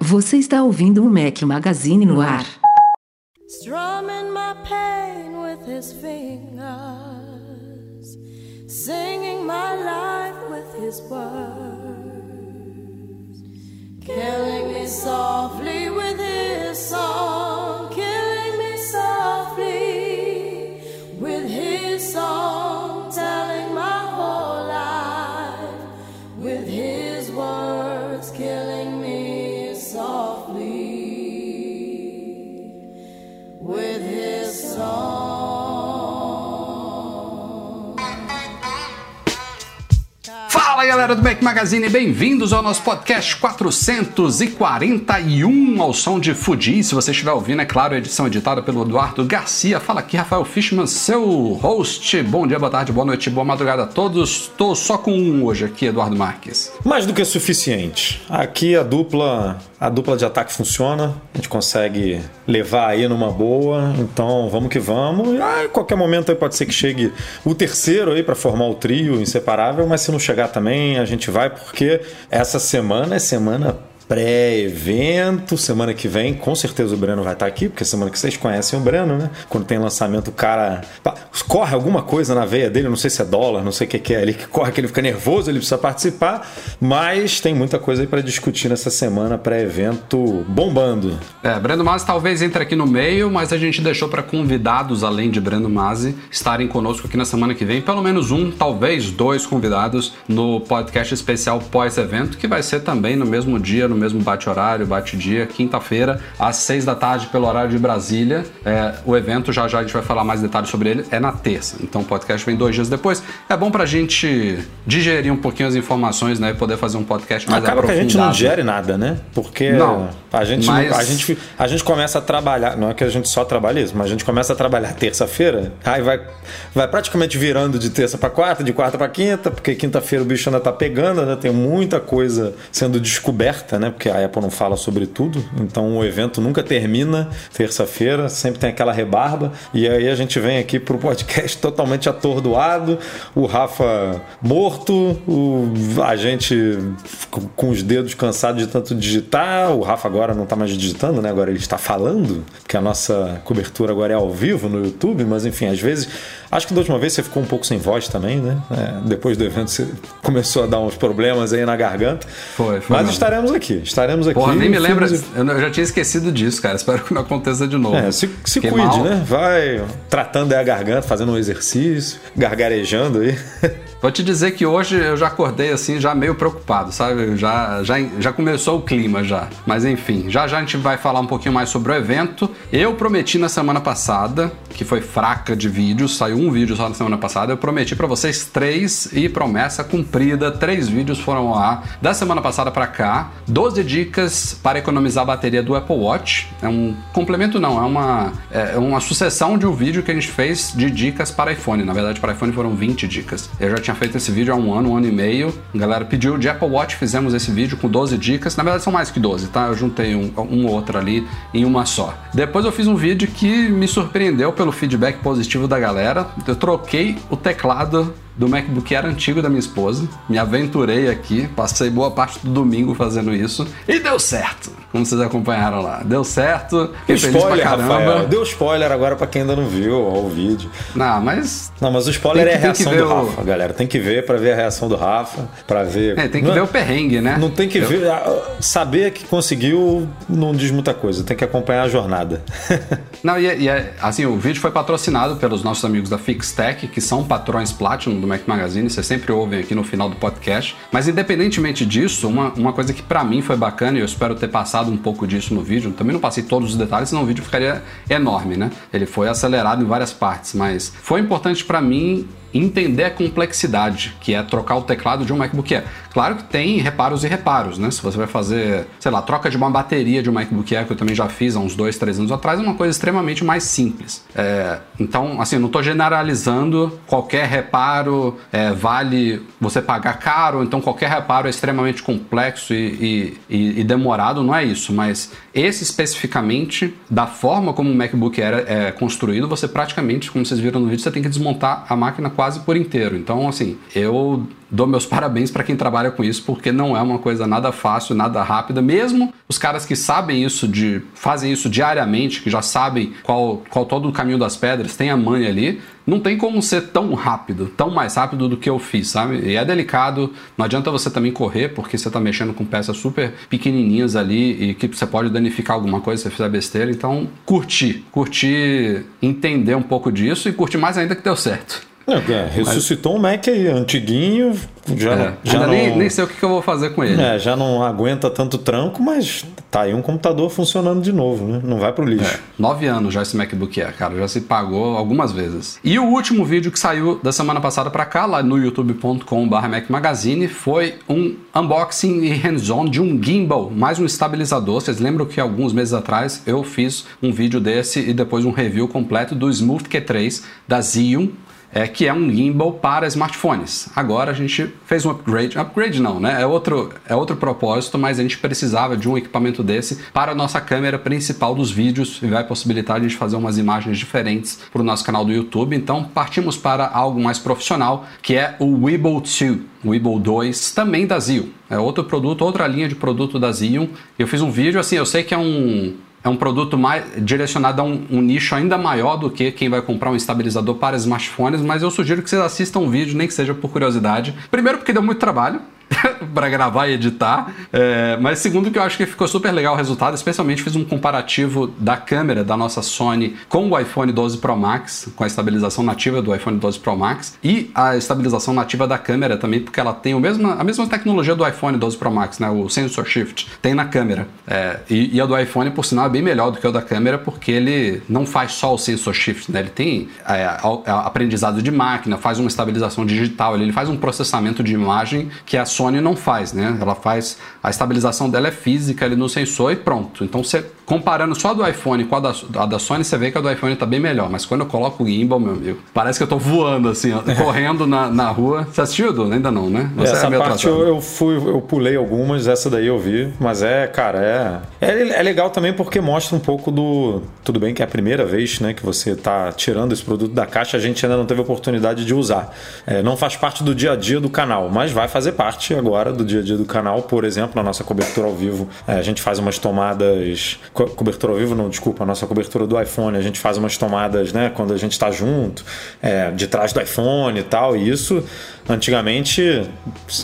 Você está ouvindo o Mac Magazine no ar. Strumming my pain with his fingers, singing my life with his words, killing me softly with his song, Fala galera do Mac Magazine, bem-vindos ao nosso podcast 441 ao som de Fuji. Se você estiver ouvindo, é claro, a edição editada pelo Eduardo Garcia. Fala aqui, Rafael Fishman, seu host. Bom dia, boa tarde, boa noite, boa madrugada a todos. Tô só com um hoje aqui, Eduardo Marques. Mais do que suficiente. Aqui a dupla, a dupla de ataque funciona, a gente consegue levar aí numa boa, então vamos que vamos. Ah, em qualquer momento aí pode ser que chegue o terceiro aí para formar o trio inseparável, mas se não chegar também, a gente vai porque essa semana é semana pré-evento. Semana que vem, com certeza o Breno vai estar aqui, porque semana que vocês conhecem o Breno, né? Quando tem lançamento, o cara corre alguma coisa na veia dele, não sei se é dólar, não sei o que, que é ali, que corre, que ele fica nervoso, ele precisa participar. Mas tem muita coisa aí para discutir nessa semana pré-evento bombando. É, Breno Masi talvez entre aqui no meio, mas a gente deixou para convidados, além de Breno Masi, estarem conosco aqui na semana que vem. Pelo menos um, talvez dois convidados no podcast especial pós-evento, que vai ser também no mesmo dia, no mesmo bate-horário, bate-dia, quinta-feira, às seis da tarde, pelo horário de Brasília. É, o evento, já já a gente vai falar mais detalhes sobre ele, é na terça. Então o podcast vem dois dias depois. É bom pra gente digerir um pouquinho as informações, né? E poder fazer um podcast mais Acaba que a aprofundado. gente não digere nada, né? Porque Não, a, gente, mas- a, gente, a gente começa a trabalhar, não é que a gente só trabalha isso, mas a gente começa a trabalhar terça-feira, aí vai, vai praticamente virando de terça para quarta, de quarta para quinta, porque quinta-feira o bicho ainda tá pegando, né? Tem muita coisa sendo descoberta, né? Porque a Apple não fala sobre tudo, então o evento nunca termina terça-feira, sempre tem aquela rebarba, e aí a gente vem aqui pro podcast totalmente atordoado, o Rafa morto, o, a gente com- com os dedos cansados de tanto digitar, o Rafa agora não tá mais digitando, né? Agora ele está falando, porque a nossa cobertura agora é ao vivo no YouTube, mas enfim, às vezes. Acho que da última vez você ficou um pouco sem voz também, né? É, depois do evento você começou a dar uns problemas aí na garganta. Foi, foi Mas mesmo. estaremos aqui, estaremos aqui. Porra, nem me lembra. Filmes Eu já tinha esquecido disso, cara. Espero que não aconteça de novo. É, se, se cuide, mal. né? Vai tratando aí a garganta, fazendo um exercício, gargarejando aí. Vou te dizer que hoje eu já acordei assim, já meio preocupado, sabe? Já, já, já começou o clima já. Mas enfim, já já a gente vai falar um pouquinho mais sobre o evento. Eu prometi na semana passada, que foi fraca de vídeos, saiu um vídeo só na semana passada. Eu prometi pra vocês três e promessa cumprida. Três vídeos foram ar da semana passada pra cá. 12 dicas para economizar a bateria do Apple Watch. É um complemento, não, é uma, é uma sucessão de um vídeo que a gente fez de dicas para iPhone. Na verdade, para iPhone foram 20 dicas. Eu já tinha feito esse vídeo há um ano, um ano e meio. A galera pediu de Apple Watch, fizemos esse vídeo com 12 dicas. Na verdade, são mais que 12, tá? Eu juntei um, um ou outro ali em uma só. Depois eu fiz um vídeo que me surpreendeu pelo feedback positivo da galera. Eu troquei o teclado do MacBook Air antigo da minha esposa. Me aventurei aqui, passei boa parte do domingo fazendo isso e deu certo. Como vocês acompanharam lá, deu certo. Fiquei spoiler. Rafael. Deu spoiler agora pra quem ainda não viu o vídeo. Não, mas Não, mas o spoiler Tem é a que- que reação do o- Rafa, galera. Tem que ver pra ver a reação do Rafa, pra ver. é, tem que Não- ver o perrengue, né? Não tem que ver. Saber que conseguiu não diz muita coisa, tem que acompanhar a jornada. Não, e, é- e é- assim, o vídeo foi patrocinado pelos nossos amigos da Fixtech, que são patrões Platinum do Mac Magazine, vocês sempre ouvem aqui no final do podcast. Mas independentemente disso, uma, uma coisa que pra mim foi bacana, e eu espero ter passado um pouco disso no vídeo, também não passei todos os detalhes, senão o vídeo ficaria enorme, né? Ele foi acelerado em várias partes, mas foi importante pra mim entender a complexidade que é trocar o teclado de um MacBook Air. Claro que tem reparos e reparos, né? Se você vai fazer, sei lá, troca de uma bateria de um MacBook Air, que eu também já fiz há uns dois, três anos atrás, é uma coisa extremamente mais simples. É, então, assim, não estou generalizando, qualquer reparo é, vale você pagar caro, então qualquer reparo é extremamente complexo e, e, e, demorado, não é isso, mas esse especificamente, da forma como o MacBook Air é construído, você praticamente, como vocês viram no vídeo, você tem que desmontar a máquina quase por inteiro. Então, assim, eu dou meus parabéns para quem trabalha com isso, porque não é uma coisa nada fácil, nada rápida. Mesmo os caras que sabem isso, de fazem isso diariamente, que já sabem qual, qual todo o caminho das pedras, tem a manha ali, não tem como ser tão rápido, tão mais rápido do que eu fiz, sabe? E é delicado, não adianta você também correr, porque você está mexendo com peças super pequenininhas ali e que você pode danificar alguma coisa se você fizer besteira. Então, curtir, curtir, entender um pouco disso e curtir mais ainda que deu certo. É, é, ressuscitou Mas... um Mac aí, antiguinho, já, é, já não, nem, nem, sei o que eu vou fazer com ele. É, já não aguenta tanto tranco, mas tá aí um computador funcionando de novo, né? Não vai pro lixo. É, nove anos já esse MacBook Air, cara, já se pagou algumas vezes. E o último vídeo que saiu da semana passada para cá, lá no youtube.com.br Mac Magazine, foi um unboxing e hands-on de um gimbal, mais um estabilizador. Vocês lembram que alguns meses atrás eu fiz um vídeo desse e depois um review completo do Smooth Q3 da Xeon é, que é um gimbal para smartphones. Agora a gente fez um upgrade, upgrade não, né? É outro, é outro propósito, mas a gente precisava de um equipamento desse para a nossa câmera principal dos vídeos e vai possibilitar a gente fazer umas imagens diferentes para o nosso canal do YouTube. Então partimos para algo mais profissional, que é o Weeble 2, o Weeble 2, também da Zio. É outro produto, outra linha de produto da Zio. Eu fiz um vídeo assim, eu sei que é um é um produto mais direcionado a um, um, nicho ainda maior do que quem vai comprar um estabilizador para smartphones, mas eu sugiro que vocês assistam o vídeo, nem que seja por curiosidade. Primeiro porque deu muito trabalho, para gravar e editar. É, mas segundo que eu acho que ficou super legal o resultado, especialmente fiz um comparativo da câmera da nossa Sony com o iPhone 12 Pro Max, com a estabilização nativa do iPhone 12 Pro Max e a estabilização nativa da câmera também, porque ela tem o mesmo, a mesma tecnologia do iPhone 12 Pro Max, né? O sensor shift tem na câmera. É, e, e a do iPhone, por sinal, é bem melhor do que o da câmera, porque ele não faz só o sensor shift, né? Ele tem é, aprendizado de máquina, faz uma estabilização digital, ele faz um processamento de imagem que a Sony Sony não faz, né? Ela faz a estabilização dela é física ali no sensor e pronto. Então você comparando só a do iPhone com a da, a da Sony, você vê que a do iPhone tá bem melhor. Mas quando eu coloco o gimbal, meu amigo, parece que eu tô voando assim, ó, correndo na, na rua. Você assistiu, Du? Ainda não, né? Você essa é parte eu, eu, fui, eu pulei algumas, essa daí eu vi, mas é, cara, é, é, é legal também porque mostra um pouco do, tudo bem que é a primeira vez, né, que você tá tirando esse produto da caixa, a gente ainda não teve oportunidade de usar. É, não faz parte do dia a dia do canal, mas vai fazer parte agora do dia a dia do canal. Por exemplo, na nossa cobertura ao vivo, é, a gente faz umas tomadas co cobertura ao vivo, não, desculpa, a nossa cobertura do iPhone, a gente faz umas tomadas, né, quando a gente está junto, é, de trás do iPhone e tal, e isso Antigamente,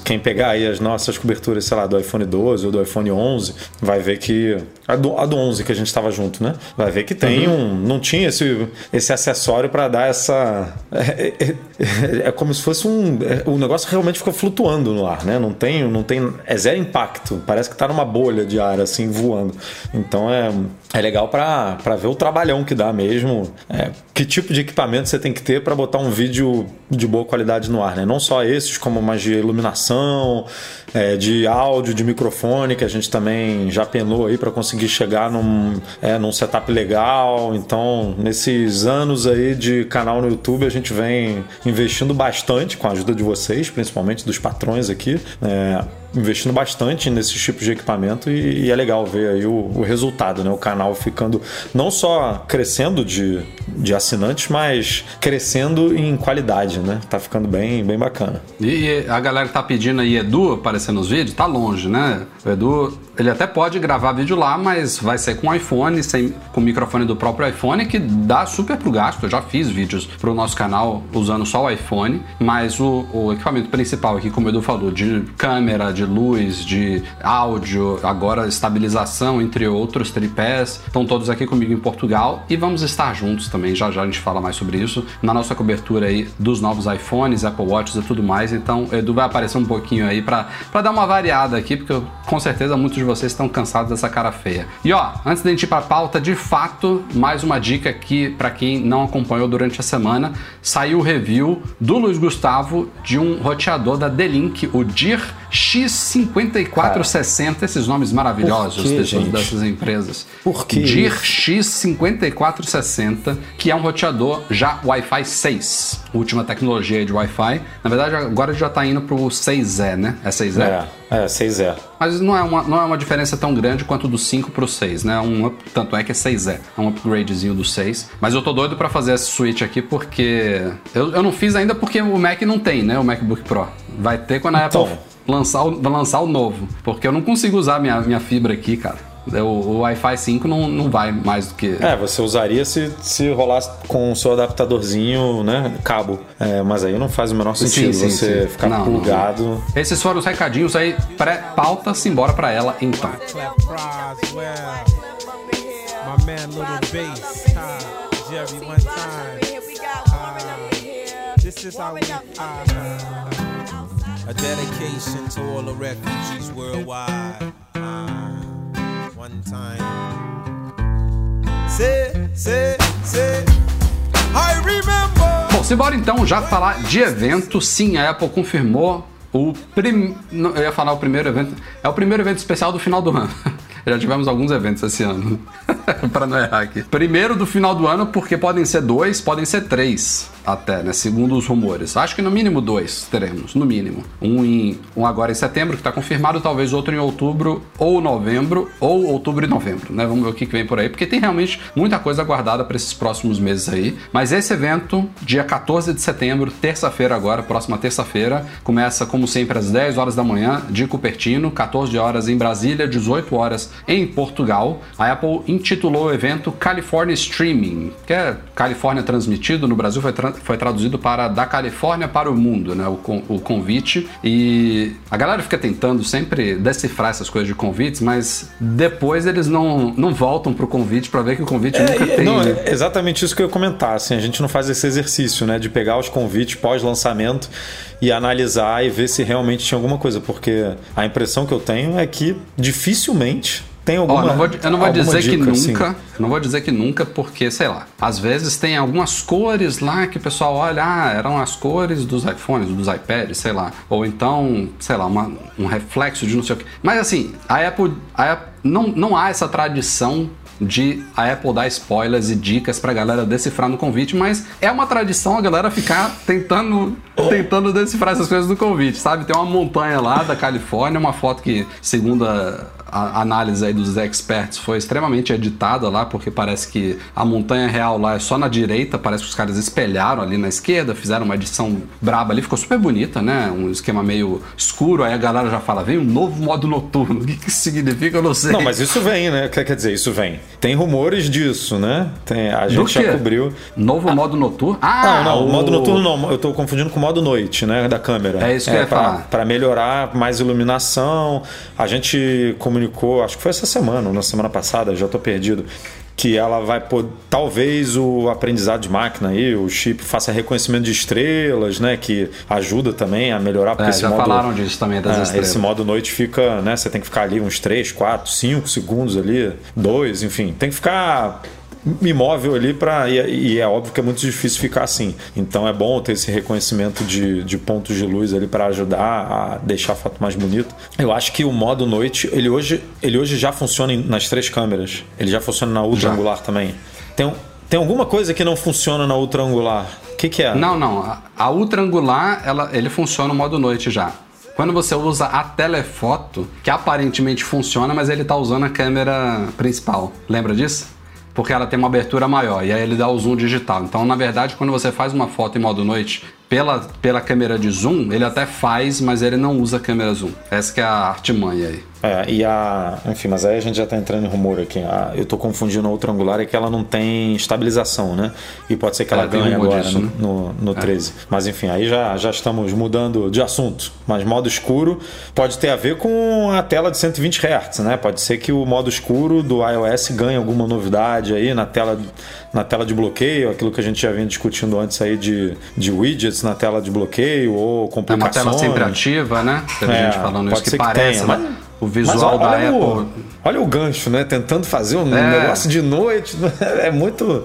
quem pegar aí as nossas coberturas, sei lá, do iPhone 12 ou do iPhone 11, vai ver que. A do, a do 11 que a gente estava junto, né? Vai ver que tem uhum. um. Não tinha esse, esse acessório para dar essa. É, é, é, é, como se fosse um. É, o negócio realmente fica flutuando no ar, né? Não tem. Não tem é zero impacto. Parece que tá numa bolha de ar, assim, voando. Então é, é legal para ver o trabalhão que dá mesmo. É, que tipo de equipamento você tem que ter para botar um vídeo de boa qualidade no ar, né? Não só esses, como mais de iluminação, é, de áudio, de microfone, que a gente também já penou aí para conseguir chegar num, é, num setup legal. Então, nesses anos aí de canal no YouTube, a gente vem investindo bastante com a ajuda de vocês, principalmente dos patrões aqui. Yeah. Investindo bastante nesses tipos de equipamento e, e é legal ver aí o, o, resultado, né? O canal ficando não só crescendo de, de assinantes, mas crescendo em qualidade, né? Tá ficando bem, bem bacana. E a galera tá pedindo aí Edu aparecer nos vídeos, tá longe, né? O Edu, ele até pode gravar vídeo lá, mas vai ser com iPhone, sem, com o microfone do próprio iPhone, que dá super pro gasto. Eu já fiz vídeos pro nosso canal usando só o iPhone, mas o, o equipamento principal aqui, como o Edu falou, de câmera, de luz, de áudio, agora estabilização, entre outros tripés. Estão todos aqui comigo em Portugal e vamos estar juntos também. Já já a gente fala mais sobre isso na nossa cobertura aí dos novos iPhones, Apple Watches e tudo mais. Então, Edu vai aparecer um pouquinho aí para dar uma variada aqui, porque eu, com certeza muitos de vocês estão cansados dessa cara feia. E ó, antes da gente ir para a pauta, de fato, mais uma dica aqui para quem não acompanhou durante a semana, saiu o review do Luiz Gustavo de um roteador da D-Link, o DIR X5460, esses nomes maravilhosos desses, gente? dessas empresas. Por quê? DIR X5460, que é um roteador já Wi-Fi 6, última tecnologia de Wi-Fi. Na verdade, agora já está indo pro 6E, né? É 6E? É, é, 6E. Mas não é, uma, não é uma diferença tão grande quanto do 5 pro 6, né? Um, up- tanto é que é 6E. É um upgradezinho do 6. Mas eu tô doido pra fazer esse switch aqui porque. Eu, eu não fiz ainda porque o Mac não tem, né? O MacBook Pro. Vai ter quando a Então. Apple lançar o, lançar o novo. Porque eu não consigo usar minha, minha fibra aqui, cara. O, o Wi-Fi 5 não, não vai mais do que. É, você usaria se, se rolasse com o seu adaptadorzinho, né? Cabo. É, mas aí não faz o menor sentido sim, você sim. ficar Não, não. plugado. Esses foram os recadinhos aí, pré-pauta, simbora pra ela então. Ah, Jerry one time. Ah, this is how we ah, A dedication to all the refugees worldwide. Ah, one time. Say, say, say. Bom, simbora então já falar de evento. Sim, a Apple confirmou o prim... Eu ia falar o primeiro evento. É o primeiro evento especial do final do ano. Já tivemos alguns eventos esse ano. Pra não errar aqui. Primeiro do final do ano, porque podem ser dois, podem ser três até, né? Segundo os rumores. Acho que no mínimo dois teremos, no mínimo. Um, em, um agora em setembro, que tá confirmado, talvez outro em outubro ou novembro, ou outubro e novembro, né? Vamos ver o que que vem por aí, porque tem realmente muita coisa aguardada para esses próximos meses aí. Mas esse evento, dia 14 de setembro, terça-feira agora, próxima terça-feira, começa como sempre às 10 horas da manhã de Cupertino, 14 horas em Brasília, 18 horas em Portugal. A Apple intitulou o evento California Streaming, que é Califórnia transmitido, no Brasil foi, foi traduzido para da Califórnia para o mundo, né? O, con- o convite. E a galera fica tentando sempre decifrar essas coisas de convites, mas depois eles não, não voltam pro convite para ver que o convite nunca É, tem. não, é exatamente isso que eu ia comentar. Assim, a gente não faz esse exercício, né? De pegar os convites pós-lançamento e analisar e ver se realmente tinha alguma coisa. Porque a impressão que eu tenho é que dificilmente tem alguma. Ó, não vou- eu não vou dizer que dica, assim. nunca, eu não vou dizer que nunca, porque, sei lá, às vezes tem algumas cores lá que o pessoal olha, ah, eram as cores dos iPhones, dos iPads, sei lá. Ou então, sei lá, uma- um reflexo de não sei o que. Mas assim, a Apple, a Apple não, não há essa tradição de a Apple dar spoilers e dicas pra galera decifrar no convite, mas é uma tradição a galera ficar tentando, tentando decifrar essas coisas do convite, sabe? Tem uma montanha lá da Califórnia, uma foto que, segundo a, a análise aí dos experts, foi extremamente editada lá, porque parece que a montanha real lá é só na direita, parece que os caras espelharam ali na esquerda, fizeram uma edição braba ali, ficou super bonita, né? Um esquema meio escuro, aí a galera já fala, vem um novo modo noturno, o que que significa, eu não sei. Não, mas isso vem, né? Quer quer dizer, isso vem. Tem rumores disso, né? Tem, a gente já cobriu. Novo modo noturno? Não, Ah, não, o o modo noturno não, eu tô confundindo com o modo noite, né, da câmera. É isso que eu ia pra, falar. Pra melhorar mais iluminação. A gente comunicou, acho que foi essa semana, ou na semana passada, já tô perdido, que ela vai poder, talvez o aprendizado de máquina aí, o chip faça reconhecimento de estrelas, né, que ajuda também a melhorar, porque É, esse já modo falaram disso também das ah, estrelas. Esse modo noite fica, né? Você tem que ficar ali uns 3, 4, 5 segundos ali, 2, enfim. Tem que ficar imóvel ali para e, e é óbvio que é muito difícil ficar assim. Então é bom ter esse reconhecimento de, de pontos de luz ali para ajudar a deixar a foto mais bonita. Eu acho que o modo noite, ele hoje, ele hoje já funciona nas três câmeras. Ele já funciona na ultra angular também. Tem, um- tem alguma coisa que não funciona na ultra angular? O que, que é? Não, não. A, a ultra angular, ela, ele funciona no modo noite já. Quando você usa a telefoto, que aparentemente funciona, mas ele tá usando a câmera principal. Lembra disso? Porque ela tem uma abertura maior e aí ele dá o zoom digital. Então, na verdade, quando você faz uma foto em modo noite pela, pela câmera de zoom, ele até faz, mas ele não usa câmera zoom. Essa que é a artimanha aí. É, e a. Enfim, mas aí a gente já tá entrando em rumor aqui. A, eu tô confundindo a outra angular, é que ela não tem estabilização, né? E pode ser que ela É, tem ganhe agora disso, no, né? no, no 13. Mas enfim, aí já, já estamos mudando de assunto. Mas modo escuro pode ter a ver com a tela de 120 Hz, né? Pode ser que o modo escuro do iOS ganhe alguma novidade aí na tela, na tela de bloqueio, aquilo que a gente já vinha discutindo antes aí de, de widgets na tela de bloqueio ou É uma complicações. tela sempre ativa, né? Teve É, gente falando isso que ser que parece, tenha, né? mas- O Mas visual olha, da olha Apple. o, olha o gancho, né? Tentando fazer um É. negócio de noite. É muito.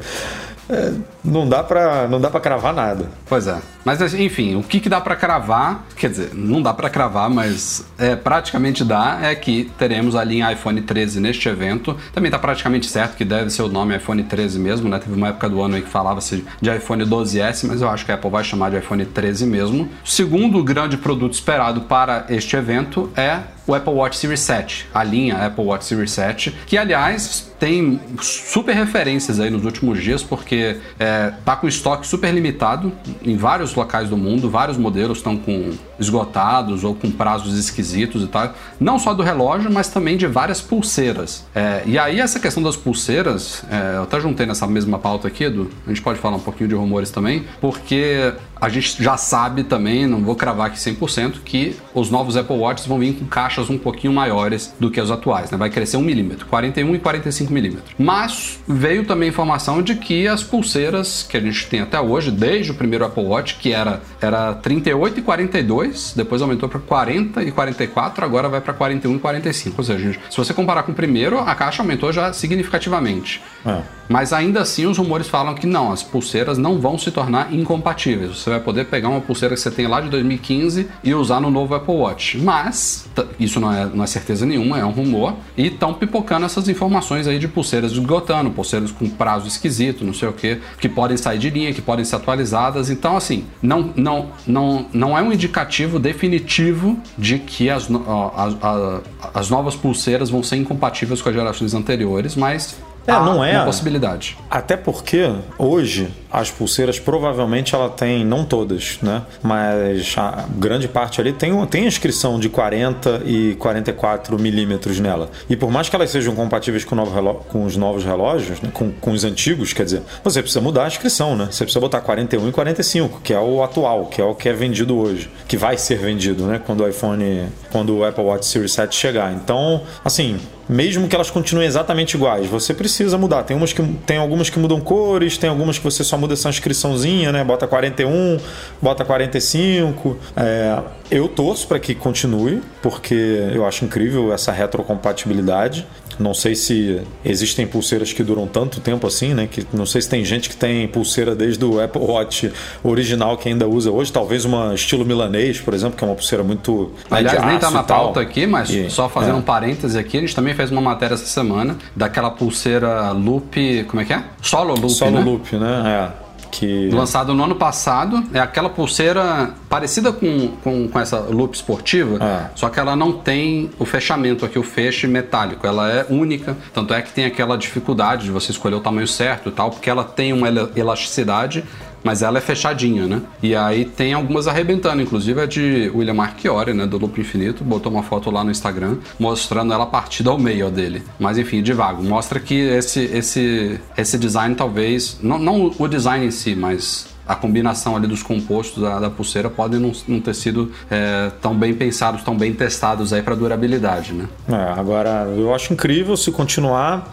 é, não dá pra, não dá pra cravar nada. Pois é. Mas enfim, o que, que dá pra cravar? Quer dizer, não dá pra cravar, mas é, praticamente dá. É que teremos a linha iPhone 13 neste evento. Também tá praticamente certo que deve ser o nome iPhone 13 mesmo, né? Teve uma época do ano aí que falava-se de iPhone 12S, mas eu acho que a Apple vai chamar de iPhone 13 mesmo. O segundo grande produto esperado para este evento é o Apple Watch Series 7, a linha Apple Watch Series 7, que aliás tem super referências aí nos últimos dias, porque é, tá com estoque super limitado em vários locais do mundo, vários modelos estão com esgotados ou com prazos esquisitos e tal. Não só do relógio, mas também de várias pulseiras. É, e aí essa questão das pulseiras, é, eu até juntei nessa mesma pauta aqui, Edu, a gente pode falar um pouquinho de rumores também, porque a gente já sabe também, não vou cravar aqui 100%, que os novos Apple Watches vão vir com caixas um pouquinho maiores do que os atuais, né? Vai crescer 1 milímetro, 41 e 45 milímetros. Mas veio também informação de que as pulseiras que a gente tem até hoje, desde o primeiro Apple Watch, que era, era 38 e 42, depois aumentou para 40 e 44, agora vai para 41 e 45. Ou seja, gente, se você comparar com o primeiro, a caixa aumentou já significativamente. É. Mas ainda assim, os rumores falam que não, as pulseiras não vão se tornar incompatíveis. Você vai poder pegar uma pulseira que você tem lá de 2015 e usar no novo Apple Watch. Mas, isso não é, não é certeza nenhuma, é um rumor. E estão pipocando essas informações aí de pulseiras esgotando, pulseiras com prazo esquisito, não sei o que, que podem sair de linha, que podem ser atualizadas. Então, assim, não, não, não, não é um indicativo definitivo de que as, no- ó, a- a- as novas pulseiras vão ser incompatíveis com as gerações anteriores, mas É, há não é. uma possibilidade. Até porque hoje as pulseiras provavelmente ela tem, não todas, né? Mas a grande parte ali tem, tem a inscrição de 40 e 44 milímetros nela. E por mais que elas sejam compatíveis com, novo reló- com os novos relógios, né? com, com os antigos, quer dizer, você precisa mudar a inscrição, né? Você precisa botar 41 e 45, que é o atual, que é o que é vendido hoje, que vai ser vendido, né? Quando o iPhone, quando o Apple Watch Series 7 chegar. Então, assim, mesmo que elas continuem exatamente iguais, você precisa mudar. Tem, umas que, tem algumas que mudam cores, tem algumas que você só muda essa inscriçãozinha, né? Bota 41, bota 45. É, eu torço para que continue, porque eu acho incrível essa retrocompatibilidade. Não sei se existem pulseiras que duram tanto tempo assim, né? Que não sei se tem gente que tem pulseira desde o Apple Watch original que ainda usa hoje. Talvez uma estilo milanês, por exemplo, que é uma pulseira muito. Aliás, nem tá na pauta aqui, mas E- só fazendo é. um parêntese aqui, a gente também fez uma matéria essa semana daquela pulseira Loop, como é que é? Solo Loop, Solo né? loop, né? É. Que. Lançado no ano passado, é aquela pulseira parecida com, com, com essa Loop esportiva, É. só que ela não tem o fechamento aqui, o feixe metálico. Ela é única, tanto é que tem aquela dificuldade de você escolher o tamanho certo e tal, porque ela tem uma ela- elasticidade, mas ela é fechadinha, né? E aí tem algumas arrebentando, inclusive a de William Marchiori, né, do Loop Infinito, botou uma foto lá no Instagram mostrando ela partida ao meio dele. Mas enfim, de vago, mostra que esse esse esse design talvez, não, não o design em si, mas a combinação ali dos compostos da, da pulseira podem não, não ter sido é, tão bem pensados, tão bem testados aí para durabilidade, né? É, agora, eu acho incrível se continuar.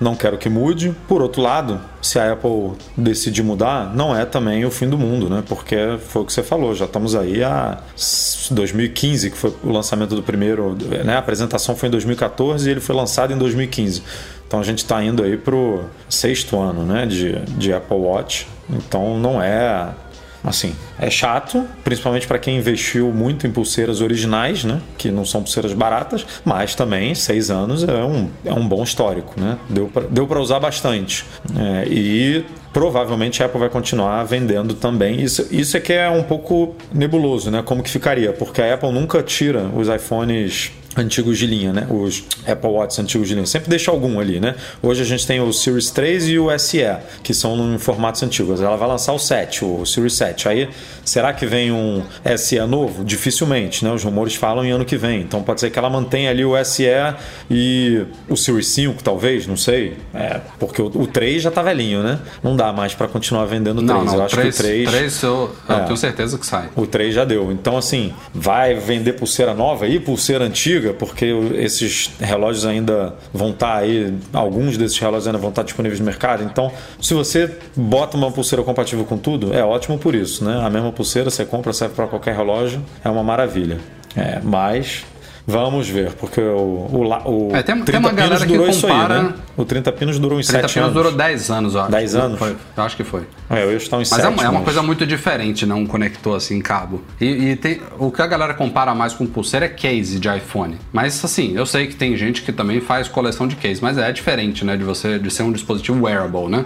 Não quero que mude. Por outro lado, se a Apple decidir mudar, não é também o fim do mundo, né? Porque foi o que você falou, já estamos aí a 2015, que foi o lançamento do primeiro, né? A apresentação foi em 2014 e ele foi lançado em 2015. Então a gente está indo aí pro sexto ano, né? De, de Apple Watch. Então não é Assim, é chato, principalmente para quem investiu muito em pulseiras originais, né? Que não são pulseiras baratas, mas também seis anos é um, é um bom histórico, né? Deu para deu usar bastante. É, e provavelmente a Apple vai continuar vendendo também. Isso, isso é que é um pouco nebuloso, né? Como que ficaria? Porque a Apple nunca tira os iPhones antigos de linha, né? Os Apple Watch antigos de linha. Sempre deixa algum ali, né? Hoje a gente tem o Series 3 e o SE, que são em formatos antigos. Ela vai lançar o 7, o Series 7. Aí, será que vem um SE novo? Dificilmente, né? Os rumores falam em ano que vem. Então pode ser que ela mantenha ali o SE e o Series 5, talvez, não sei. É, porque o, o 3 já tá velhinho, né? Não dá mais para continuar vendendo o 3. Não, não, eu acho 3, que o 3. 3 eu, eu É. tenho certeza que sai. O 3 já deu. Então, assim, vai vender pulseira nova e pulseira antiga, porque o- esses relógios ainda vão estar aí, alguns desses relógios ainda vão estar disponíveis no mercado. Então, se você bota uma pulseira compatível com tudo, é ótimo por isso, né? A mesma pulseira você compra, serve para qualquer relógio, é uma maravilha. É, mas. Vamos ver, porque o, o, o É, tem- tem 30 uma galera pinos que durou isso aí, compara- né? O 30 pinos durou uns 30 7 pinos anos. durou 10 anos, eu acho. 10 anos? Foi, eu acho que foi. É, eu ia estar uns Mas 7, é, uma- é uma mas- coisa muito diferente, né? Um conector assim, cabo. E, e tem, o que a galera compara mais com pulseira é case de iPhone. Mas assim, eu sei que tem gente que também faz coleção de case, mas é diferente, né? De você de ser um dispositivo wearable, né?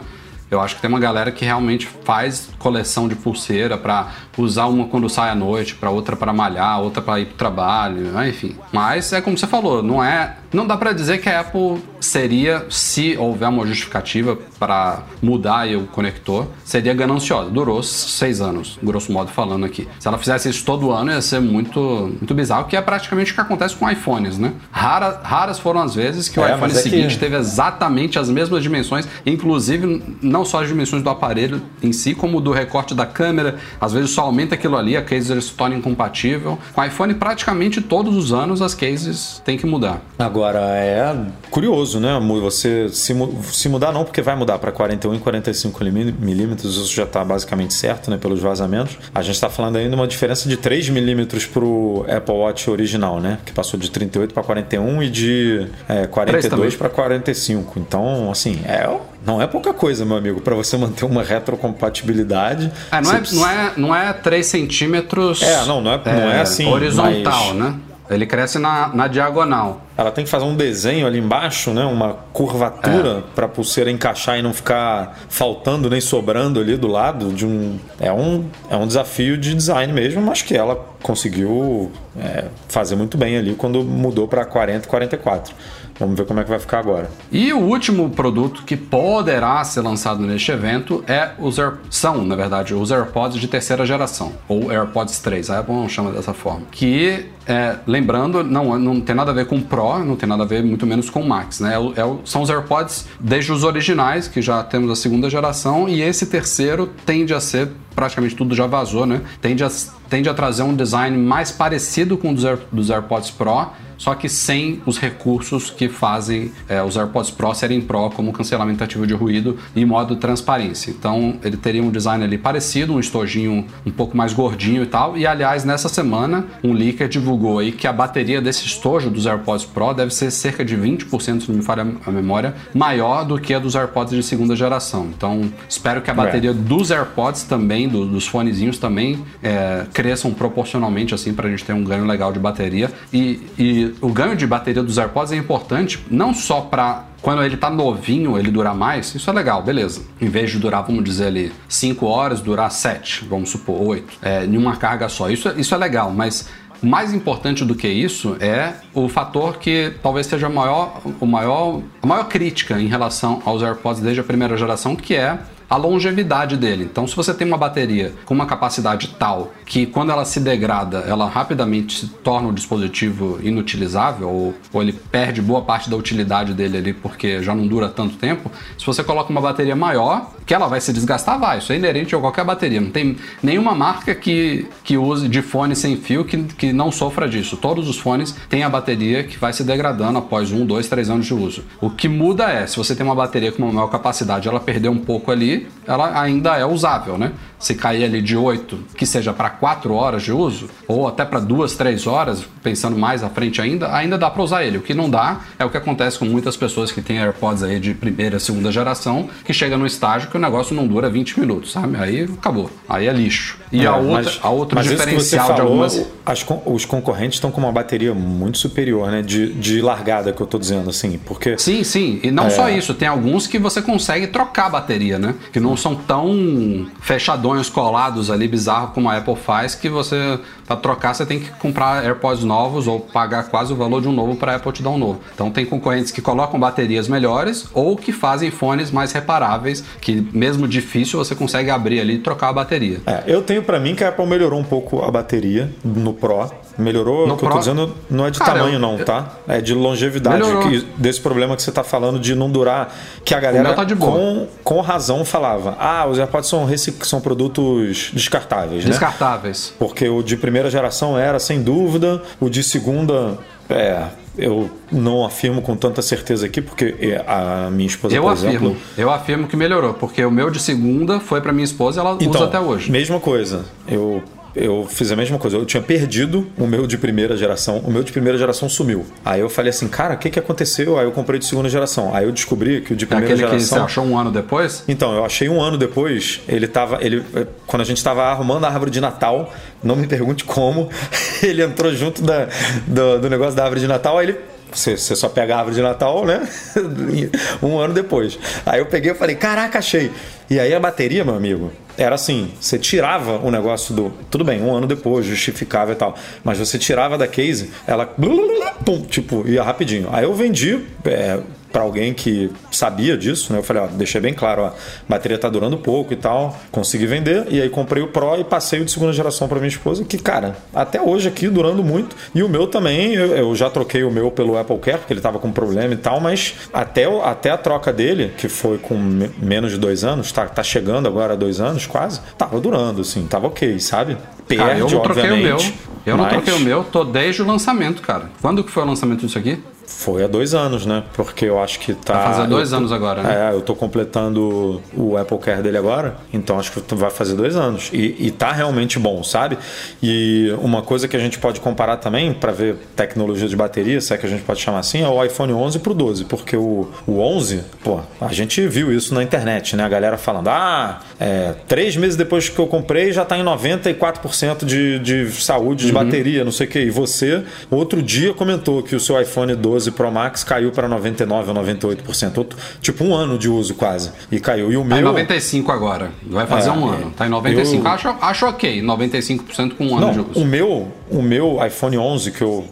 Eu acho que tem uma galera que realmente faz coleção de pulseira pra usar uma quando sai à noite, pra outra pra malhar, outra pra ir pro trabalho, né? enfim. Mas é como você falou, não é, não dá pra dizer que a Apple seria, se houver uma justificativa para mudar aí o conector, seria gananciosa. Durou seis anos, grosso modo falando aqui. Se ela fizesse isso todo ano, ia ser muito, muito bizarro, que é praticamente o que acontece com iPhones, né? Rara, raras foram as vezes que o É, iPhone mas é que- seguinte teve exatamente as mesmas dimensões, inclusive não só as dimensões do aparelho em si, como do recorte da câmera. Às vezes só aumenta aquilo ali, a case se torna incompatível. Com o iPhone, praticamente todos os anos as cases têm que mudar. Agora é curioso, né? Você se, se mudar não, porque vai mudar para 41 e 45 milí- milímetros, isso já está basicamente certo, né? Pelos vazamentos. A gente está falando ainda uma diferença de 3 milímetros pro Apple Watch original, né? Que passou de 38 para 41 e de é, 42 para 45. Então, assim, é não é pouca coisa, meu amigo, para você manter uma retrocompatibilidade. É, não, é, precisa- não, é, não é 3 centímetros. É, não, não é- não é assim, Horizontal, mas- né? Ele cresce na, na diagonal. Ela tem que fazer um desenho ali embaixo, né? Uma curvatura para a pulseira encaixar e não ficar faltando nem sobrando ali do lado de um. É um, é um desafio de design mesmo, mas que ela conseguiu é, fazer muito bem ali quando mudou para 40 e 44. Vamos ver como é que vai ficar agora. E o último produto que poderá ser lançado neste evento é os Air... são, na verdade, os AirPods de terceira geração, ou AirPods 3, a Apple chama dessa forma. Que, é, lembrando, não, não tem nada a ver com Pro, não tem nada a ver muito menos com Max, né? É é são os AirPods desde os originais, que já temos a segunda geração, e esse terceiro tende a ser, praticamente tudo já vazou, né? Tende a, tende a trazer um design mais parecido com o dos, Air- dos AirPods Pro, só que sem os recursos que fazem é, os AirPods Pro serem Pro, como cancelamento ativo de ruído e modo transparência. Então ele teria um design ali parecido, um estojinho um pouco mais gordinho e tal. E aliás, nessa semana, um leaker divulgou aí que a bateria desse estojo dos AirPods Pro deve ser cerca de 20%, se não me falha a memória, maior do que a dos AirPods de segunda geração. Então espero que a bateria dos AirPods também, do- dos fonezinhos também, é, cresçam proporcionalmente assim para a gente ter um ganho legal de bateria. E, e o ganho de bateria dos AirPods é importante não só para quando ele tá novinho, ele durar mais, isso é legal, beleza. Em vez de durar, vamos dizer ali, 5 horas, durar 7, vamos supor, 8, é, em uma carga só. Isso, isso é legal, mas mais importante do que isso é o fator que talvez seja maior, o maior, a maior crítica em relação aos AirPods desde a primeira geração, que é a longevidade dele. Então, se você tem uma bateria com uma capacidade tal que quando ela se degrada, ela rapidamente se torna o dispositivo inutilizável ou, ou ele perde boa parte da utilidade dele ali porque já não dura tanto tempo, se você coloca uma bateria maior, que ela vai se desgastar, vai. Isso é inerente a qualquer bateria. Não tem nenhuma marca que, que use de fone sem fio que, que não sofra disso. Todos os fones têm a bateria que vai se degradando após um, dois, três anos de uso. O que muda é, se você tem uma bateria com uma maior capacidade, ela perder um pouco ali, ela ainda é usável, né? Se cair ali de 8, que seja para 4 horas de uso, ou até para 2, 3 horas, pensando mais à frente ainda, ainda dá para usar ele. O que não dá é o que acontece com muitas pessoas que têm AirPods aí de primeira, segunda geração, que chega no estágio que o negócio não dura 20 minutos, sabe? Aí acabou. Aí é lixo. E a É, outra, mas- a outro diferencial de falou, algumas. as os concorrentes estão com uma bateria muito superior, né? De, de largada que eu tô dizendo, assim. Porque Sim, sim. E não É. só isso, tem alguns que você consegue trocar a bateria, né? Que não são tão fechadões colados ali, bizarro como a Apple faz, que você, pra trocar, você tem que comprar AirPods novos ou pagar quase o valor de um novo pra Apple te dar um novo. Então tem concorrentes que colocam baterias melhores ou que fazem fones mais reparáveis, que mesmo difícil você consegue abrir ali e trocar a bateria. É, eu tenho pra mim que a Apple melhorou um pouco a bateria no Pro. Melhorou, No o que eu tô Pro- dizendo não é de Cara, tamanho eu- não, tá? É de longevidade, que- desse problema que você tá falando de não durar, que a galera tá com, com razão falava, ah, os AirPods são, recic- são produtos descartáveis, né? Descartáveis. Porque o de primeira geração era, sem dúvida, o de segunda, é, eu não afirmo com tanta certeza aqui, porque é, a minha esposa, Eu por afirmo, exemplo, eu afirmo que melhorou, porque o meu de segunda foi pra minha esposa e ela Então, usa até hoje. Mesma coisa. Eu, eu fiz a mesma coisa. Eu tinha perdido o meu de primeira geração. O meu de primeira geração sumiu. Aí eu falei assim, cara, o que, que aconteceu? Aí eu comprei de segunda geração. Aí eu descobri que o de primeira aquele que você geração. achou um ano depois? Então, eu achei um ano depois, ele tava. Ele, quando a gente tava arrumando a árvore de Natal, não me pergunte como, ele entrou junto da, do, do negócio da árvore de Natal, aí ele. Você, você só pega a árvore de Natal, né? um ano depois. Aí eu peguei e falei, caraca, achei. E aí a bateria, meu amigo, era assim: você tirava o negócio do. Tudo bem, um ano depois, justificável e tal. Mas você tirava da case, ela. Tipo, ia rapidinho. Aí eu vendi. É, para alguém que sabia disso, né? Eu falei, ó, deixei bem claro, ó, a bateria tá durando pouco e tal, consegui vender e aí comprei o Pro e passei o de segunda geração para minha esposa, que cara, até hoje aqui durando muito. E o meu também, eu, eu já troquei o meu pelo Apple Care porque ele tava com problema e tal, mas até, até a troca dele, que foi com me- menos de dois anos, tá, tá chegando agora a dois anos quase, tava durando, assim, tava ok, sabe? Perde, Cara, eu não troquei o meu. obviamente, Eu não mas troquei o meu, tô desde o lançamento, cara. Quando que foi o lançamento disso aqui? Foi há dois anos, né? Porque eu acho que tá. Vai fazer dois tô- anos agora, né? É, eu tô completando o Apple Care dele agora, então acho que vai fazer dois anos. E, e tá realmente bom, sabe? E uma coisa que a gente pode comparar também, para ver tecnologia de bateria, se é que a gente pode chamar assim, é o iPhone 11 pro 12. Porque o, o 11, pô, a gente viu isso na internet, né? A galera falando, ah, é, três meses depois que eu comprei já tá em 94% de, de saúde Uhum. de bateria, não sei o que. E você, outro dia, comentou que o seu iPhone 12 Pro Max caiu para 99% ou 98%. Outro, tipo um ano de uso quase. E caiu. E o Tá em meu. 95 agora. Vai fazer É, um ano. Tá em 95. eu- Acho, acho ok. 95% com um ano de Não, uso. o meu, o meu iPhone 11 que eu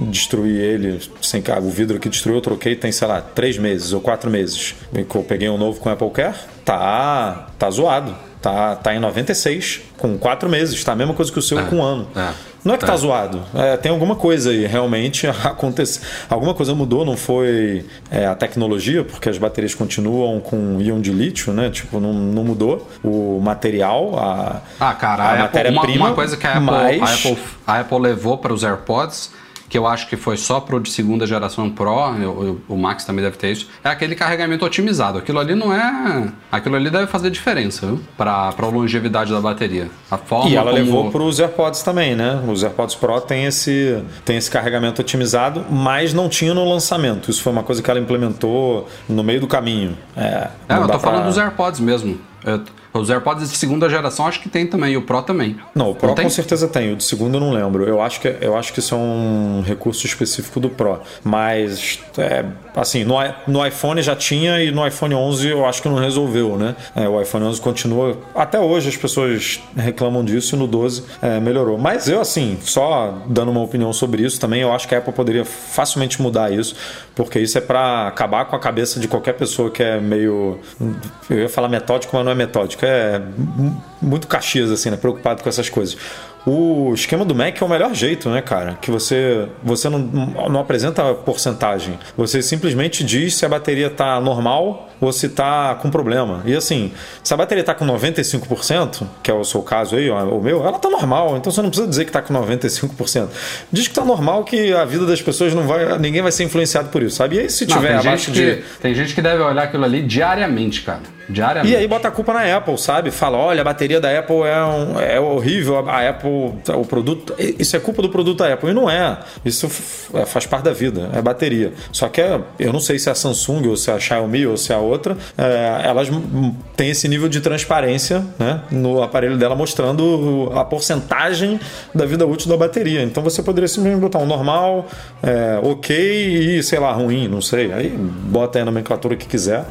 destruí ele sem carga, o vidro que destruiu eu troquei tem, sei lá, três meses ou quatro meses. Que Eu peguei um novo com Apple Care, tá, tá zoado. Tá, tá em 96, com quatro meses. Tá a mesma coisa que o seu É, com um ano. é, Não é que é. tá zoado. É, tem alguma coisa aí, realmente acontece. Alguma coisa mudou, não foi é, a tecnologia, porque as baterias continuam com íon de lítio, né? Tipo, não, não mudou o material, a, Ah, cara, a a Apple, uma, matéria-prima. uma coisa que a Apple, mas... a, Apple, a Apple levou para os AirPods, que eu acho que foi só pro de segunda geração Pro, eu- eu- o Max também deve ter isso, é aquele carregamento otimizado. Aquilo ali não é. Aquilo ali deve fazer diferença, viu? Para a longevidade da bateria. A forma E ela como... levou para os AirPods também, né? Os AirPods Pro tem esse, tem esse carregamento otimizado, mas não tinha no lançamento. Isso foi uma coisa que ela implementou no meio do caminho. É, É, eu tô falando pra- dos AirPods mesmo. Eu- os AirPods de segunda geração acho que tem também, e o Pro também. Não, o Pro tem? com certeza tem. O de segundo eu não lembro. Eu acho que, eu acho que isso é um recurso específico do Pro. Mas, é, assim, no, no iPhone já tinha e no iPhone 11 eu acho que não resolveu, né? É, o iPhone 11 continua... Até hoje as pessoas reclamam disso e no 12 é, melhorou. Mas eu, assim, só dando uma opinião sobre isso também, eu acho que a Apple poderia facilmente mudar isso, porque isso é para acabar com a cabeça de qualquer pessoa que é meio... Eu ia falar metódico, mas não é metódico. É mu- muito caxias, assim, né? Preocupado com essas coisas. O esquema do Mac é o melhor jeito, né, cara? Que você, você não, não apresenta porcentagem. Você simplesmente diz se a bateria tá normal ou se tá com problema. E assim, se a bateria tá com 95%, que é o seu caso aí, ó, o meu, ela tá normal. Então você não precisa dizer que tá com 95%. Diz que tá normal que a vida das pessoas não vai. ninguém vai ser influenciado por isso, sabe? E aí se Não, tiver abaixo gente de. que, tem gente que deve olhar aquilo ali diariamente, cara. Diariamente. E aí bota a culpa na Apple, sabe? Fala, olha, a bateria da Apple é, um- é horrível, a Apple, o produto. Isso é culpa do produto da Apple. E não é. Isso é, faz parte da vida, é bateria. Só que é- eu não sei se é a Samsung, ou se é a Xiaomi, ou se é a outra, é, elas têm esse nível de transparência né, no aparelho dela mostrando a porcentagem da vida útil da bateria. Então você poderia simplesmente botar um normal, é, ok e sei lá, ruim, não sei. Aí bota aí a nomenclatura que quiser,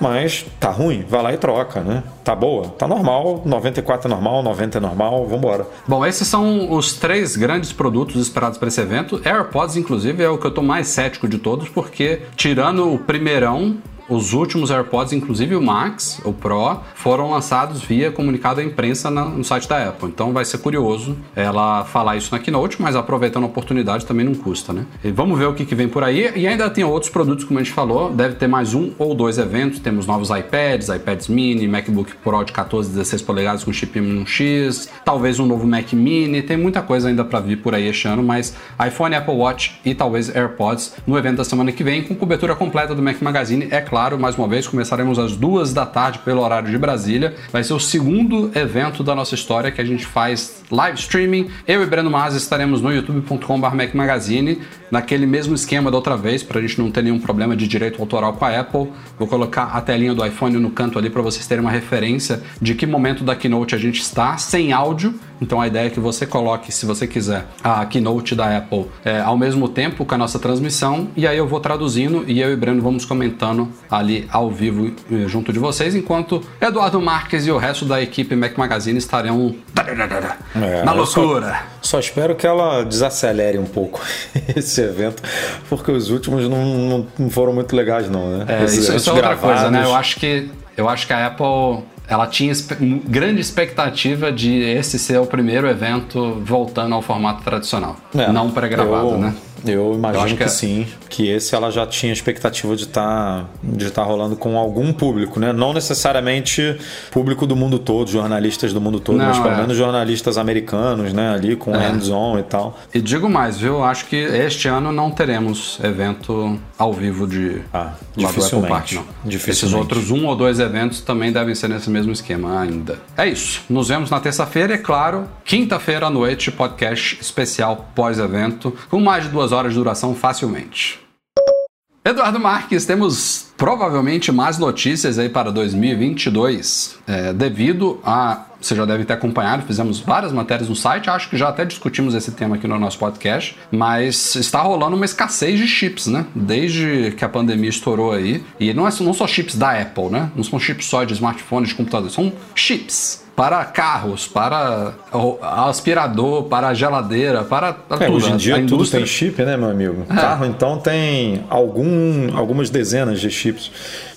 mas tá ruim, vai lá e troca, né? Tá boa? Tá normal, 94 é normal, 90 é normal, vambora. Bom, esses são os três grandes produtos esperados para esse evento. AirPods, inclusive, é o que eu tô mais cético de todos, porque tirando o primeirão, os últimos AirPods, inclusive o Max, o Pro, foram lançados via comunicado à imprensa no site da Apple. Então vai ser curioso ela falar isso na Keynote, mas aproveitando a oportunidade também não custa, né? E vamos ver o que, que vem por aí. E ainda tem outros produtos, como a gente falou, deve ter mais um ou dois eventos. Temos novos iPads, iPads mini, MacBook Pro de 14 e 16 polegadas com chip M1X, talvez um novo Mac mini. Tem muita coisa ainda para vir por aí este ano, mas iPhone, Apple Watch e talvez AirPods no evento da semana que vem, com cobertura completa do Mac Magazine. É claro, mais uma vez, começaremos às duas da tarde pelo horário de Brasília. Vai ser o segundo evento da nossa história que a gente faz live streaming. Eu e Breno Mas estaremos no youtube.com.br Magazine, naquele mesmo esquema da outra vez, para a gente não ter nenhum problema de direito autoral com a Apple. Vou colocar a telinha do iPhone no canto ali para vocês terem uma referência de que momento da keynote a gente está, sem áudio. Então a ideia é que você coloque, se você quiser, a keynote da Apple é, ao mesmo tempo com a nossa transmissão, e aí eu vou traduzindo e eu e Breno vamos comentando ali ao vivo eh, junto de vocês, enquanto Eduardo Marques e o resto da equipe Mac Magazine estarão É, na eu só- loucura. Só espero que ela desacelere um pouco esse evento, porque os últimos não, não- foram muito legais, não, né? É, isso, isso é outra coisa, né? gravados. Eu acho que eu acho que a Apple ela tinha grande expectativa de esse ser o primeiro evento voltando ao formato tradicional, É, não pré-gravado, eu, né? Eu imagino acho que, que é- sim, que esse ela já tinha expectativa de estar de tá rolando com algum público, né? Não necessariamente público do mundo todo, jornalistas do mundo todo, Não, mas pelo é. menos jornalistas americanos, né? Ali com hands-on e tal. E digo mais, viu? Acho que este ano não teremos evento ao vivo de Ah, dificilmente. Park, não. Dificilmente. Esses outros um ou dois eventos também devem ser nesse mesmo esquema ainda. É isso. Nos vemos na terça-feira e, claro, quinta-feira à noite, podcast especial pós-evento, com mais de duas horas de duração facilmente. Eduardo Marques, temos provavelmente mais notícias aí para 2022, é, devido a. Você já deve ter acompanhado, fizemos várias matérias no site, acho que já até discutimos esse tema aqui no nosso podcast, mas está rolando uma escassez de chips, né? Desde que a pandemia estourou aí. E não, é, não só chips da Apple, né? Não são chips só de smartphones, de computador, são chips para carros, para aspirador, para geladeira, para, para É, tudo. hoje em dia tudo tem chip, né, meu amigo? É. Carro, então, tem algum, algumas dezenas de chips.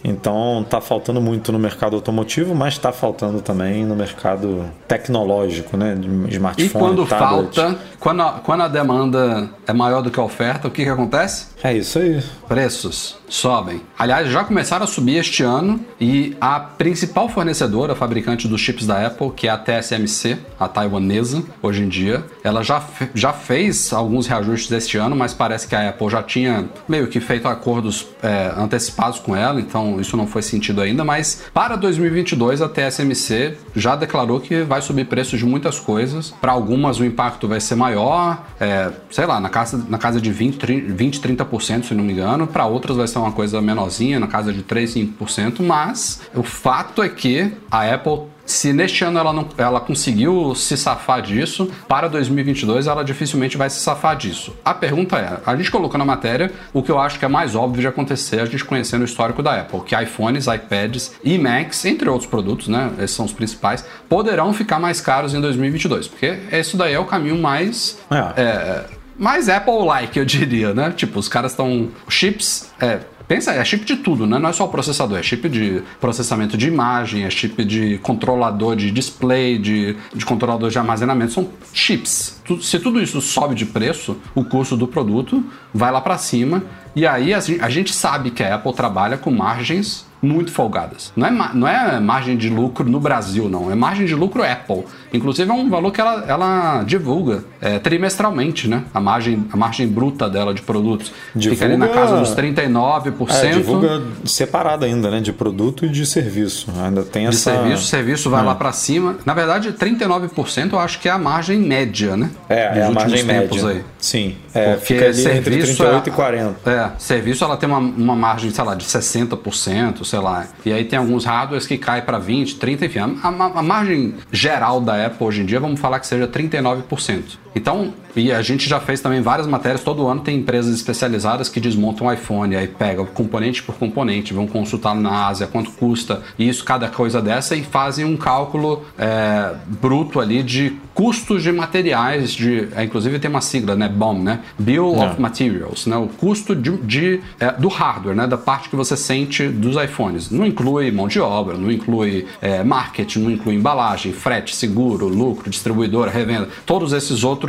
Então, tá faltando muito no mercado automotivo, mas tá faltando também no mercado tecnológico, né? De E smartphone, quando tablet. falta, quando a, quando a demanda é maior do que a oferta, o que, que acontece? É isso aí. Preços sobem. Aliás, já começaram a subir este ano e a principal fornecedora, fabricante dos chips da Apple, que é a TSMC, a taiwanesa, hoje em dia, ela já, já fez alguns reajustes este ano, mas parece que a Apple já tinha meio que feito acordos é, antecipados com ela, então isso não foi sentido ainda. Mas para 2022, a TSMC já declarou que vai subir preços de muitas coisas. Para algumas, o impacto vai ser maior, é, sei lá, na casa, na casa de 20, 30, 20 30%, se não me engano. Para outras, vai ser uma coisa menorzinha, na casa de 3, 5%. Mas o fato é que a Apple se neste ano ela, não, ela conseguiu se safar disso, para 2022 ela dificilmente vai se safar disso. A pergunta é: a gente colocou na matéria o que eu acho que é mais óbvio de acontecer, a gente conhecendo o histórico da Apple, que iPhones, iPads e Macs, entre outros produtos, né? Esses são os principais, poderão ficar mais caros em 2022, porque isso daí é o caminho mais. É. é, mais Apple-like, eu diria, né? Tipo, os caras estão. Chips. É, Pensa, é chip de tudo, né? Não é só o processador, é chip de processamento de imagem, é chip de controlador de display, de, de controlador de armazenamento, são chips. Se tudo isso sobe de preço, o custo do produto vai lá para cima. E aí a gente sabe que a Apple trabalha com margens muito folgadas. Não é, não é margem de lucro no Brasil, não. É margem de lucro Apple. Inclusive é um valor que ela, ela divulga é, trimestralmente, né? A margem, a margem bruta dela de produtos. Fica ali na Divulga- casa dos 39%. É, divulga separado ainda, né? De produto e de serviço. Ainda tem de essa. serviço, serviço vai lá para cima. Na verdade, 39% eu acho que é a margem média, né? É, Dos é a margem tempos média. aí. Sim. É, Porque fica ali entre serviço 38 é- e 40. É, serviço ela tem uma, uma margem, sei lá, de 60%, sei sei lá. E aí tem alguns hardwares que caem para 20, 30, enfim. A, a, a margem geral da Apple hoje em dia, vamos falar que seja 39%. Então, e a gente já fez também várias matérias, todo ano tem empresas especializadas que desmontam o iPhone, aí pega componente por componente, vão consultar na Ásia quanto custa isso, cada coisa dessa, e fazem um cálculo é, bruto ali de custos de materiais, de, é, inclusive tem uma sigla, né, BOM, né, Bill É. of Materials, né, o custo de, de, é, do hardware, né, da parte que você sente dos iPhones. Não inclui mão de obra, não inclui é, marketing, não inclui embalagem, frete, seguro, lucro, distribuidora, revenda, todos esses outros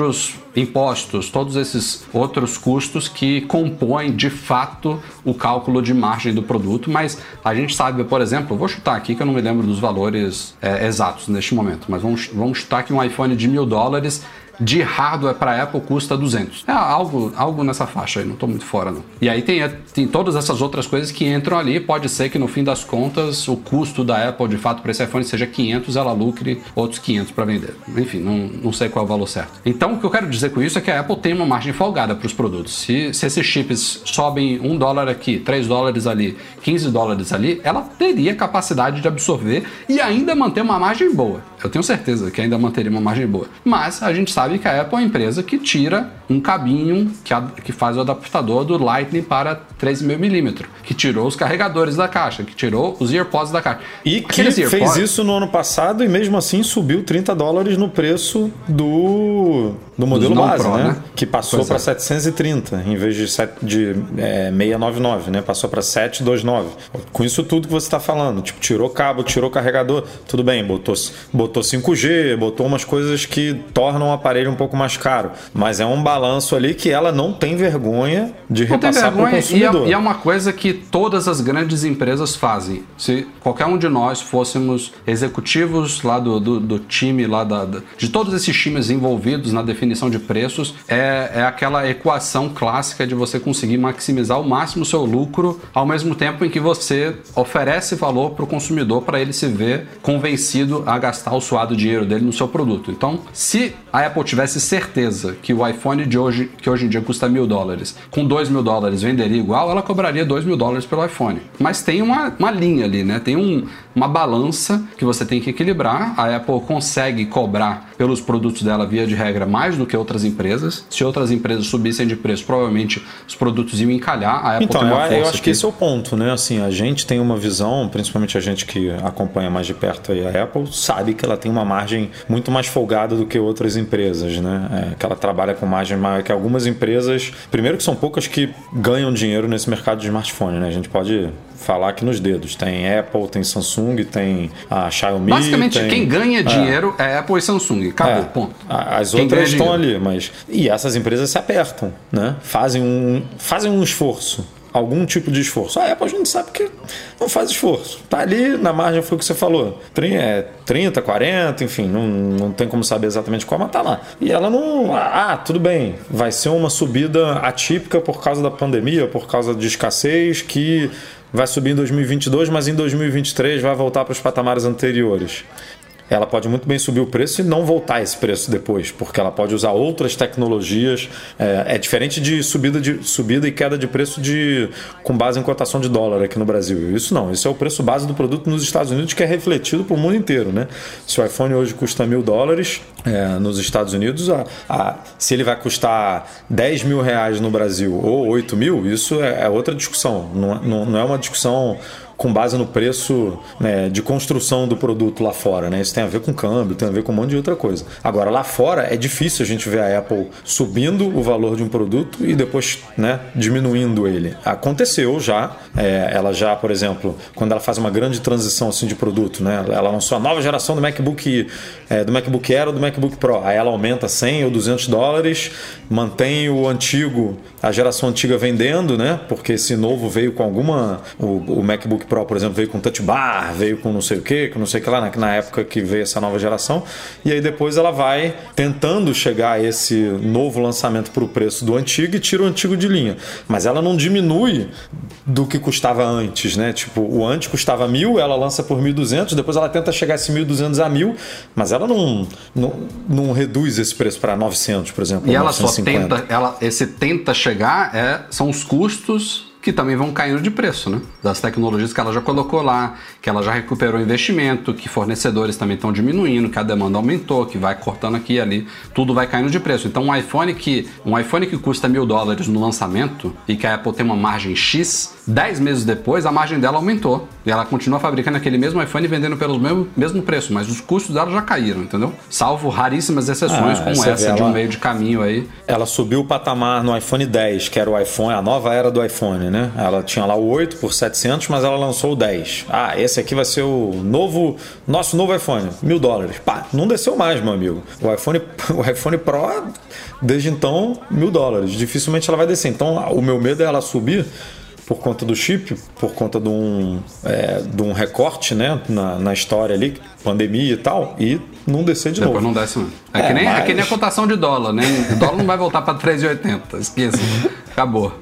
impostos, todos esses outros custos que compõem de fato o cálculo de margem do produto, mas a gente sabe, por exemplo, vou chutar aqui que eu não me lembro dos valores é, exatos neste momento, mas vamos, vamos chutar que um iPhone de mil dólares de hardware para Apple custa 200. É algo, algo nessa faixa aí, não estou muito fora não. E aí tem, tem todas essas outras coisas que entram ali, pode ser que no fim das contas o custo da Apple de fato para esse iPhone seja 500, ela lucre outros 500 para vender. Enfim, não, não sei qual é o valor certo. Então o que eu quero dizer com isso é que a Apple tem uma margem folgada para os produtos. Se, se esses chips sobem 1 dólar aqui, 3 dólares ali, 15 dólares ali, ela teria capacidade de absorver e ainda manter uma margem boa. Eu tenho certeza que ainda manteria uma margem boa. Mas a gente sabe que a Apple é uma empresa que tira um cabinho que, a- que faz o adaptador do Lightning para 13,5mm, que tirou os carregadores da caixa, que tirou os AirPods da caixa. E que fez isso no ano passado e mesmo assim subiu 30 dólares no preço do, do modelo base, Pro, né? né? Que passou Pois é. para 730 em vez de, set- de é, 699, né? Passou para 729. Com isso tudo que você está falando, tipo, tirou cabo, tirou carregador, tudo bem, botou, botou 5G, botou umas coisas que tornam o aparelho um pouco mais caro. Mas é um balanço ali que ela não tem vergonha de Não repassar para o vergonha, e consumidor. é, e é uma coisa que todas as grandes empresas fazem. Se qualquer um de nós fôssemos executivos lá do, do, do time, lá da, da- de todos esses times envolvidos na definição de preços, é, é aquela equação clássica de você conseguir maximizar ao máximo seu lucro, ao mesmo tempo em que você oferece valor para o consumidor para ele se ver convencido a gastar o suado dinheiro dele no seu produto. Então, se a Apple tivesse certeza que o iPhone de hoje, que hoje em dia custa mil dólares, com dois mil dólares venderia igual, ela cobraria dois mil dólares pelo iPhone. Mas tem uma, uma linha ali, né? Tem um, uma balança que você tem que equilibrar. A Apple consegue cobrar pelos produtos dela, via de regra, mais do que outras empresas. Se outras empresas subissem de preço, provavelmente os produtos iam encalhar. A Apple Então, tem eu, uma eu força acho que esse é o ponto, né? Assim, a gente tem uma visão, principalmente a gente que acompanha mais de perto a Apple, sabe que ela tem uma margem muito mais folgada do que outras empresas, né? É, que ela trabalha com margem maior que algumas empresas. Primeiro que são poucas que ganham dinheiro nesse mercado de smartphone, né? A gente pode falar aqui nos dedos. Tem Apple, tem Samsung, tem a Xiaomi. Basicamente, tem- quem ganha É. dinheiro é Apple e Samsung. Acabou, É. ponto. As Quem outras estão dinheiro. ali, mas. E essas empresas se apertam, né? Fazem um, fazem um esforço. Algum tipo de esforço. A Apple a gente sabe que não faz esforço. Tá ali na margem, foi o que você falou. Tri- é, 30, 40, enfim, não, não tem como saber exatamente qual, mas tá lá. E ela não. Ah, tudo bem. Vai ser uma subida atípica por causa da pandemia, por causa de escassez, que vai subir em 2022, mas em 2023 vai voltar para os patamares anteriores ela pode muito bem subir o preço e não voltar esse preço depois, porque ela pode usar outras tecnologias. É, é diferente de subida, de subida e queda de preço de, com base em cotação de dólar aqui no Brasil. Isso não, isso é o preço base do produto nos Estados Unidos que é refletido para o mundo inteiro. Né? Se o iPhone hoje custa mil dólares é, nos Estados Unidos, a, a- se ele vai custar 10 mil reais no Brasil ou 8 mil, isso é, é outra discussão. Não, é- não, não é uma discussão com base no preço né, de construção do produto lá fora. Né? Isso tem a ver com câmbio, tem a ver com um monte de outra coisa. Agora, lá fora é difícil a gente ver a Apple subindo o valor de um produto e depois né, diminuindo ele. Aconteceu já, é, ela já, por exemplo, quando ela faz uma grande transição assim, de produto, né? ela lançou a nova geração do MacBook, é, do MacBook Air ou do MacBook Pro. Aí ela aumenta 100 ou 200 dólares, mantém o antigo, a geração antiga vendendo, né? porque esse novo veio com alguma. O, o MacBook Pro, por exemplo, veio com touch bar, veio com não sei o que, com não sei o que lá, na, na época que veio essa nova geração. E aí depois ela vai tentando chegar a esse novo lançamento para o preço do antigo e tira o antigo de linha. Mas ela não diminui do que custava antes, né? Tipo, o antes custava mil, ela lança por 1.200, depois ela tenta chegar esse 1.200 a mil, mas ela não, não, não reduz esse preço para 900, por exemplo. E ela só 950. tenta, ela, esse tenta chegar é, são os custos que também vão caindo de preço, né? Das tecnologias que ela já colocou lá, que ela já recuperou investimento, que fornecedores também estão diminuindo, que a demanda aumentou, que vai cortando aqui e ali, tudo vai caindo de preço. Então um iPhone que um iPhone que custa mil dólares no lançamento e que a Apple tem uma margem X, 10 meses depois a margem dela aumentou e ela continua fabricando aquele mesmo iPhone e vendendo pelo mesmo, mesmo preço, mas os custos dela já caíram, entendeu? Salvo raríssimas exceções Ah, como essa de um meio de caminho aí. Ela subiu o patamar no iPhone 10, que era o iPhone, a nova era do iPhone, né? Ela tinha lá o 8 por 700, mas ela lançou o 10. Ah, esse aqui vai ser o novo, nosso novo iPhone, mil dólares. Pá, não desceu mais, meu amigo. O iPhone, o iPhone Pro, desde então, mil dólares. Dificilmente ela vai descer. Então, o meu medo é ela subir por conta do chip, por conta de um, é, de um recorte né, na, na história ali, pandemia e tal, e não descer de Depois novo. não desce. É, É, que nem, é mas- que nem a cotação de dólar, né? O dólar não vai voltar para 3,80. Esqueça. Acabou.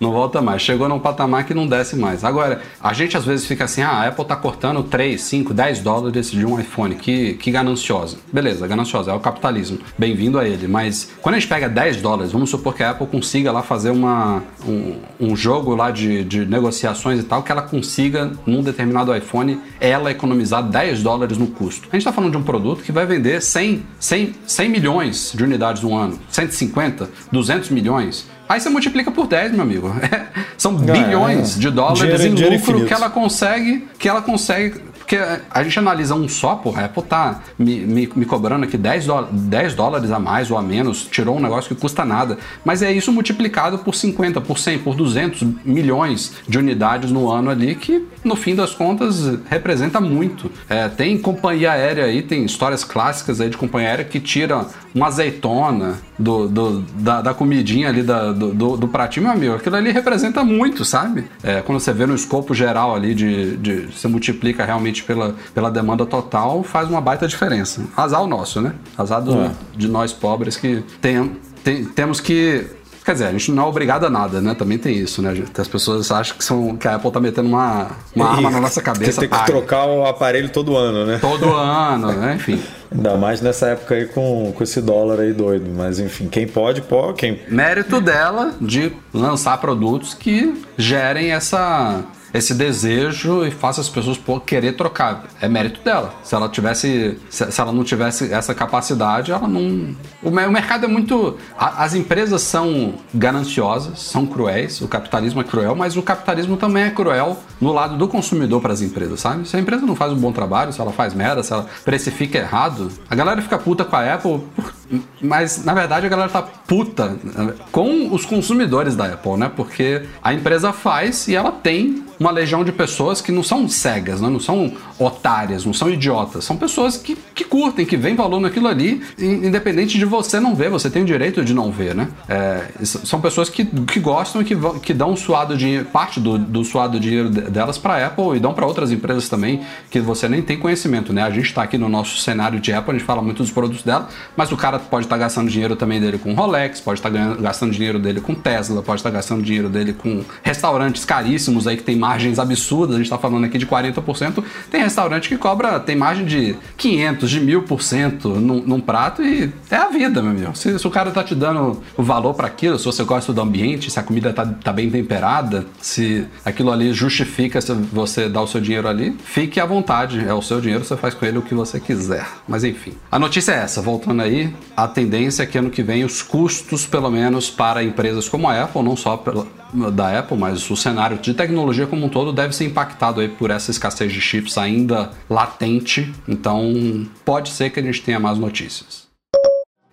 Não volta mais. Chegou num patamar que não desce mais. Agora, a gente às vezes fica assim: ah, a Apple tá cortando 3, 5, 10 dólares de um iPhone. Que, que gananciosa. Beleza, gananciosa, é o capitalismo. Bem-vindo a ele. Mas quando a gente pega 10 dólares, vamos supor que a Apple consiga lá fazer uma, um, um jogo lá de, de negociações e tal, que ela consiga, num determinado iPhone, ela economizar 10 dólares no custo. A gente está falando de um produto que vai vender 100, 100, 100 milhões de unidades no ano, 150, 200 milhões. Aí você multiplica por 10, meu amigo. São bilhões é. de dólares Dinheiro- em dinheiro lucro que ela consegue, que ela consegue. Porque a gente analisa um só, porra, a Apple tá me, me, me cobrando aqui 10, dó- 10 dólares a mais ou a menos, tirou um negócio que custa nada. Mas é isso multiplicado por 50, por 100, por 200 milhões de unidades no ano ali, que no fim das contas representa muito. É, tem companhia aérea aí, tem histórias clássicas aí de companhia aérea que tira uma azeitona do, do- da, da comidinha ali da- do, do, do pratinho, meu amigo. Aquilo ali representa muito, sabe? É, quando você vê no escopo geral ali de, de você multiplica realmente pela, pela demanda total, faz uma baita diferença. Azar o nosso, né? Azar do- É. de nós pobres que tem, tem- temos que. Quer dizer, a gente não é obrigado a nada, né? Também tem isso, né? As pessoas acham que, são, que a Apple tá metendo uma, uma arma na nossa cabeça. Tem que paga. trocar o aparelho todo ano, né? Todo ano, né? Enfim. Ainda mais nessa época aí com, com esse dólar aí doido. Mas enfim, quem pode, pode. Quem... mérito dela de lançar produtos que gerem essa esse desejo e faça as pessoas pô, querer trocar. É mérito dela. Se ela tivesse, se, ela não tivesse essa capacidade, ela não. O, me- o mercado é muito. as empresas são gananciosas, são cruéis. O capitalismo é cruel, mas o capitalismo também é cruel no lado do consumidor para as empresas, sabe? Se a empresa não faz um bom trabalho, se ela faz merda, se ela precifica errado, a galera fica puta com a Apple, mas na verdade a galera tá puta eh, com os consumidores da Apple, né? Porque a empresa faz e ela tem uma legião de pessoas que não são cegas, né? não são otárias, não são idiotas, são pessoas que, que curtem, que veem valor naquilo ali, in- independente de você não ver, você tem o direito de não ver, né? É, são pessoas que, que gostam e que, que dão suado dinheiro, parte do, do suado dinheiro de- delas para Apple e dão para outras empresas também que você nem tem conhecimento, né? A gente está aqui no nosso cenário de Apple, a gente fala muito dos produtos dela, mas o cara pode estar gastando dinheiro também dele com Rolex, pode estar ganhando- gastando dinheiro dele com Tesla, pode estar gastando dinheiro dele com restaurantes caríssimos aí que tem margens absurdas, a gente está falando aqui de 40%, tem restaurante que cobra, tem margem de 500, de 1000% num, num prato e é a vida, meu amigo. Se, se o cara tá te dando o valor para aquilo, se você gosta do ambiente, se a comida tá, tá bem temperada, se aquilo ali justifica se você dar o seu dinheiro ali, fique à vontade, é o seu dinheiro, você faz com ele o que você quiser. Mas enfim, a notícia é essa, voltando aí, a tendência é que ano que vem os custos, pelo menos para empresas como a Apple, não só pela, da Apple, mas o cenário de tecnologia como um todo deve ser impactado aí por essa escassez de chips ainda latente. Então, pode ser que a gente tenha mais notícias.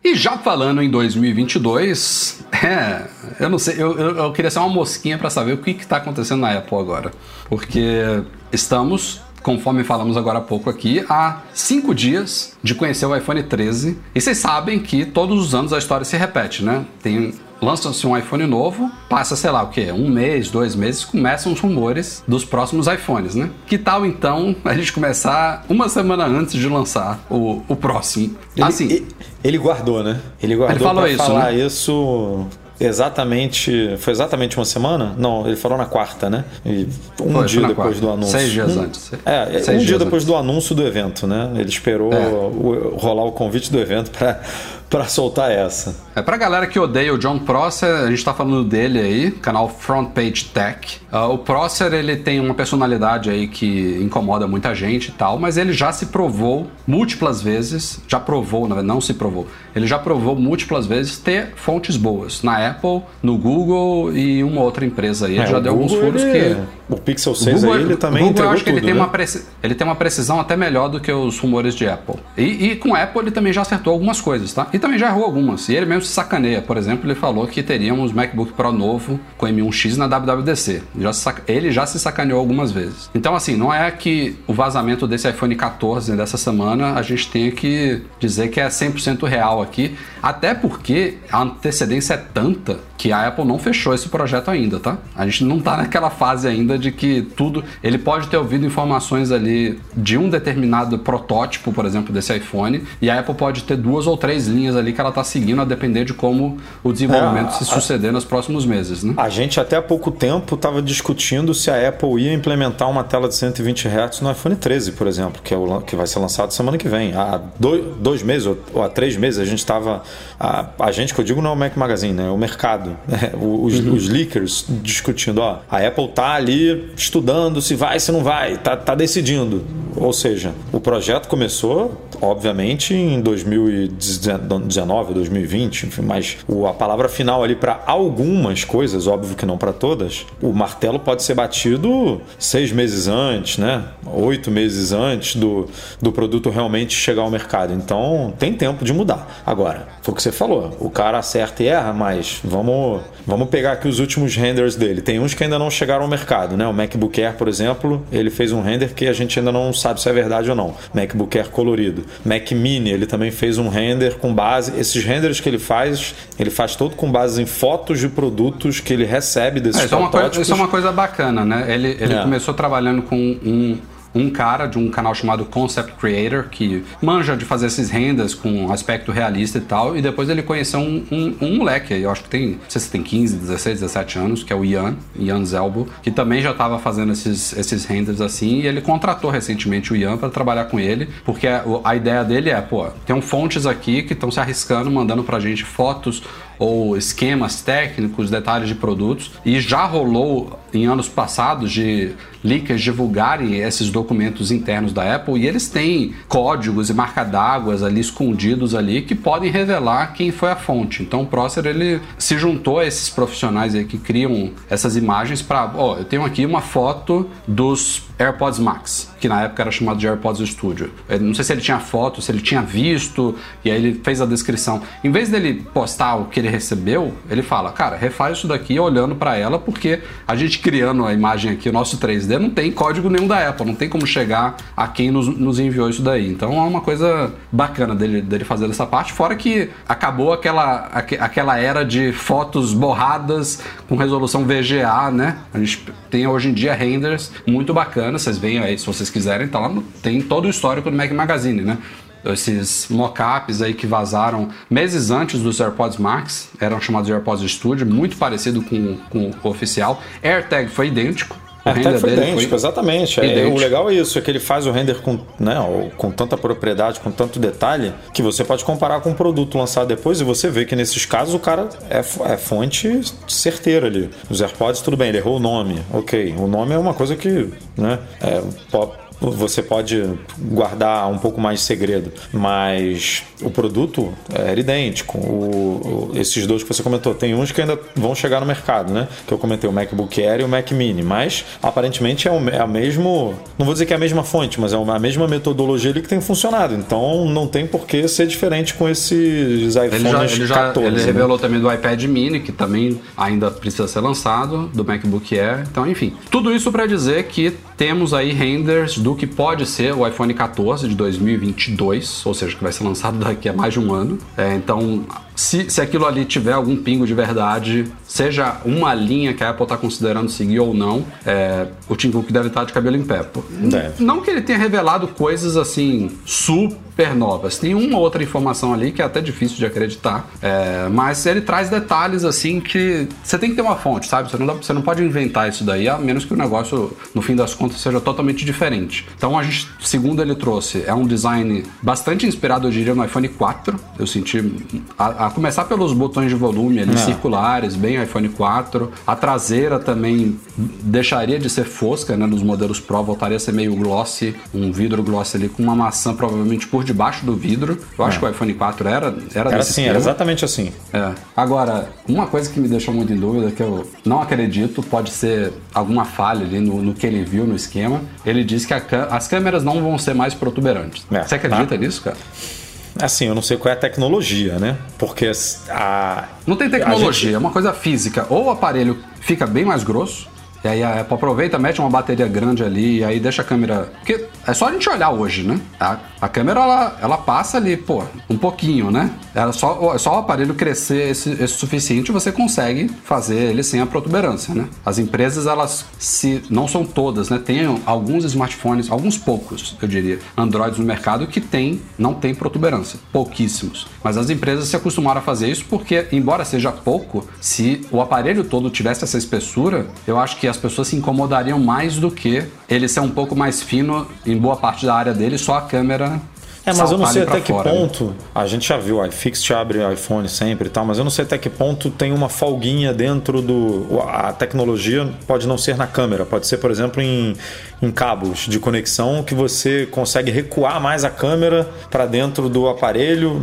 E já falando em 2022, é, eu não sei, eu, eu, eu queria ser uma mosquinha para saber o que está acontecendo na Apple agora. Porque estamos, conforme falamos agora há pouco aqui, há cinco dias de conhecer o iPhone 13. E vocês sabem que todos os anos a história se repete, né? Tem lança-se um iPhone novo, passa, sei lá, o quê? Um mês, dois meses, começam os rumores dos próximos iPhones, né? Que tal então a gente começar uma semana antes de lançar o, o próximo? Ele, assim, ele, ele guardou, né? Ele guardou Ele falou pra isso, falar né? isso exatamente. Foi exatamente uma semana? Não, ele falou na quarta, né? E um Foi, dia foi depois quarta. do anúncio. Seis dias Um- antes. É, Seis um dia depois antes. do anúncio do evento, né? Ele esperou É. o- rolar o convite do evento para para soltar essa. É pra galera que odeia o John Prosser, a gente tá falando dele aí, canal Front Page Tech. Uh, o Prosser, ele tem uma personalidade aí que incomoda muita gente e tal, mas ele já se provou múltiplas vezes, já provou, verdade, não se provou, ele já provou múltiplas vezes ter fontes boas na Apple, no Google e uma outra empresa aí. Ele É, já deu alguns Google, furos ele- que O Pixel o 6 aí, ele também Google, eu entregou acho que ele tudo, tem, né? uma ele tem uma precisão até melhor do que os rumores de Apple. E, e com Apple ele também já acertou algumas coisas, tá? E também já errou algumas. E ele mesmo se sacaneia. Por exemplo, ele falou que teríamos MacBook Pro novo com M1X na WWDC. Já saca- Ele já se sacaneou algumas vezes. Então, assim, não é que o vazamento desse iPhone 14 dessa semana a gente tenha que dizer que é 100% real aqui. Até porque a antecedência é tanta que a Apple não fechou esse projeto ainda, tá? A gente não tá naquela fase ainda de que tudo. Ele pode ter ouvido informações ali de um determinado protótipo, por exemplo, desse iPhone, e a Apple pode ter duas ou três linhas ali que ela tá seguindo a depender de como o desenvolvimento É, se a- suceder nos próximos meses, né? A gente até há pouco tempo estava discutindo se a Apple ia implementar uma tela de 120 Hz no iPhone 13, por exemplo, que, é o, que vai ser lançado semana que vem. Há dois, dois meses ou, ou há três meses a gente estava. A, a gente, que eu digo, não é o Mac Magazine, né? é o mercado. né? Os, os leakers discutindo: ó, a Apple tá ali estudando se vai, se não vai, tá, tá decidindo. Ou seja, o projeto começou, obviamente, em 2019, 2020, enfim, mas a palavra final ali para algumas coisas, óbvio que não para todas, o martelo pode ser batido seis meses antes, né? Oito meses antes do, do produto realmente chegar ao mercado. Então tem tempo de mudar. Agora, foi o que você falou, o cara acerta e erra, mas vamos, vamos pegar aqui os últimos renders dele. Tem uns que ainda não chegaram ao mercado, né? O MacBook Air, por exemplo, ele fez um render que a gente ainda não sabe se é verdade ou não. MacBook Air colorido. Mac Mini, ele também fez um render com base. Esses renders que ele faz, ele faz todo com base em fotos de produtos que ele recebe desses É, isso, é uma coisa, isso é uma coisa bacana, né? Ele, ele É. começou trabalhando com um, um cara de um canal chamado Concept Creator, que manja de fazer esses rendas com aspecto realista e tal, e depois ele conheceu um, um, um moleque, eu acho que tem, não sei se tem 15, 16, 17 anos, que é o Ian, Ian Zelbo, que também já estava fazendo esses, esses renders assim, e ele contratou recentemente o Ian para trabalhar com ele, porque a, a ideia dele é, pô, tem fontes aqui que estão se arriscando, mandando pra gente fotos ou esquemas técnicos, detalhes de produtos, e já rolou em anos passados de leakers divulgarem esses documentos internos da Apple e eles têm códigos e marca d'água ali escondidos ali que podem revelar quem foi a fonte. Então o Prosser ele se juntou a esses profissionais aí que criam essas imagens para, ó, eu tenho aqui uma foto dos AirPods Max, que na época era chamado de AirPods Studio. Eu não sei se ele tinha foto, se ele tinha visto, e aí ele fez a descrição. Em vez dele postar o que ele recebeu, ele fala, cara, refaz isso daqui olhando para ela, porque a gente criando a imagem aqui, o nosso 3D, não tem código nenhum da Apple, não tem como chegar a quem nos, nos enviou isso daí. Então é uma coisa bacana dele, dele fazer essa parte, fora que acabou aquela, aque- aquela era de fotos borradas com resolução VGA, né? A gente tem hoje em dia renders muito bacanas, vocês veem aí se vocês quiserem, tá lá no- tem todo o histórico do Mac Magazine, né? Esses mockups aí que vazaram meses antes dos AirPods Max, eram chamados de AirPods Studio, muito parecido com, com o oficial. AirTag foi idêntico. O até foi idêntico, exatamente. É, o legal é isso, é que ele faz o render com, né, com tanta propriedade, com tanto detalhe, que você pode comparar com um produto lançado depois e você vê que nesses casos o cara é, é fonte certeira ali. Os AirPods, tudo bem, ele errou o nome. Ok, o nome é uma coisa que né, é, você pode guardar um pouco mais de segredo, mas o produto era idêntico. O- o- esses dois que você comentou, tem uns que ainda vão chegar no mercado, né? Que eu comentei, o MacBook Air e o Mac Mini, mas aparentemente é o, é a mesmo, não vou dizer que é a mesma fonte, mas é a mesma metodologia ali que tem funcionado. Então não tem por que ser diferente com esses iPhones Ele já, ele, já 14. ele né? revelou também do iPad mini, que também ainda precisa ser lançado, do MacBook Air. Então, enfim, tudo isso para dizer que temos aí renders do que pode ser o iPhone 14 de 2022, ou seja, que vai ser lançado daqui a mais de um ano. É, então, se, se aquilo ali tiver algum pingo de verdade, seja uma linha que a Apple está considerando seguir ou não, é, o Tim Cook deve estar de cabelo em pé. Deve. Não que ele tenha revelado coisas assim super novas. Tem uma outra informação ali que é até difícil de acreditar, é, mas ele traz detalhes assim que você tem que ter uma fonte, sabe? Você não, dá- você não pode inventar isso daí, a menos que o negócio, no fim das contas, seja totalmente diferente. Então a gente, segundo ele trouxe, é um design bastante inspirado, eu diria, no iPhone 4. Eu senti a, a começar pelos botões de volume ali, É. circulares, bem iPhone 4. A traseira também deixaria de ser fosca, né? Nos modelos Pro, voltaria a ser meio glossy, um vidro glossy ali com uma maçã provavelmente por debaixo do vidro. Eu acho que o iPhone 4 era, era, Era desse assim, era exatamente assim. É. Agora, uma coisa que me deixou muito em dúvida, que eu não acredito, pode ser alguma falha ali no, no que ele viu no esquema. Ele disse que a as câmeras não vão ser mais protuberantes. É, Você acredita tá. nisso, cara? Assim, eu não sei qual é a tecnologia, né? Porque a. Não tem tecnologia, gente- é uma coisa física. Ou o aparelho fica bem mais grosso, e aí a Apple aproveita, mete uma bateria grande ali, e aí deixa a câmera. Porque é só a gente olhar hoje, né? A, a câmera ela, ela passa ali, pô, um pouquinho, né? É só, é só o aparelho crescer esse, esse suficiente você consegue fazer ele sem a protuberância, né? As empresas, elas se. não são todas, né? Tem alguns smartphones, alguns poucos, eu diria, Androids no mercado que tem, não tem protuberância. Pouquíssimos. Mas as empresas se acostumaram a fazer isso porque, embora seja pouco, se o aparelho todo tivesse essa espessura, eu acho que as pessoas se incomodariam mais do que ele ser um pouco mais fino em boa parte da área dele, só a câmera. É, mas eu não sei até que fora, né? ponto. A gente já viu, o iFixit abre o iPhone sempre e tal, mas eu não sei até que ponto tem uma folguinha dentro do. A tecnologia pode não ser na câmera, pode ser, por exemplo, em, em cabos de conexão que você consegue recuar mais a câmera para dentro do aparelho,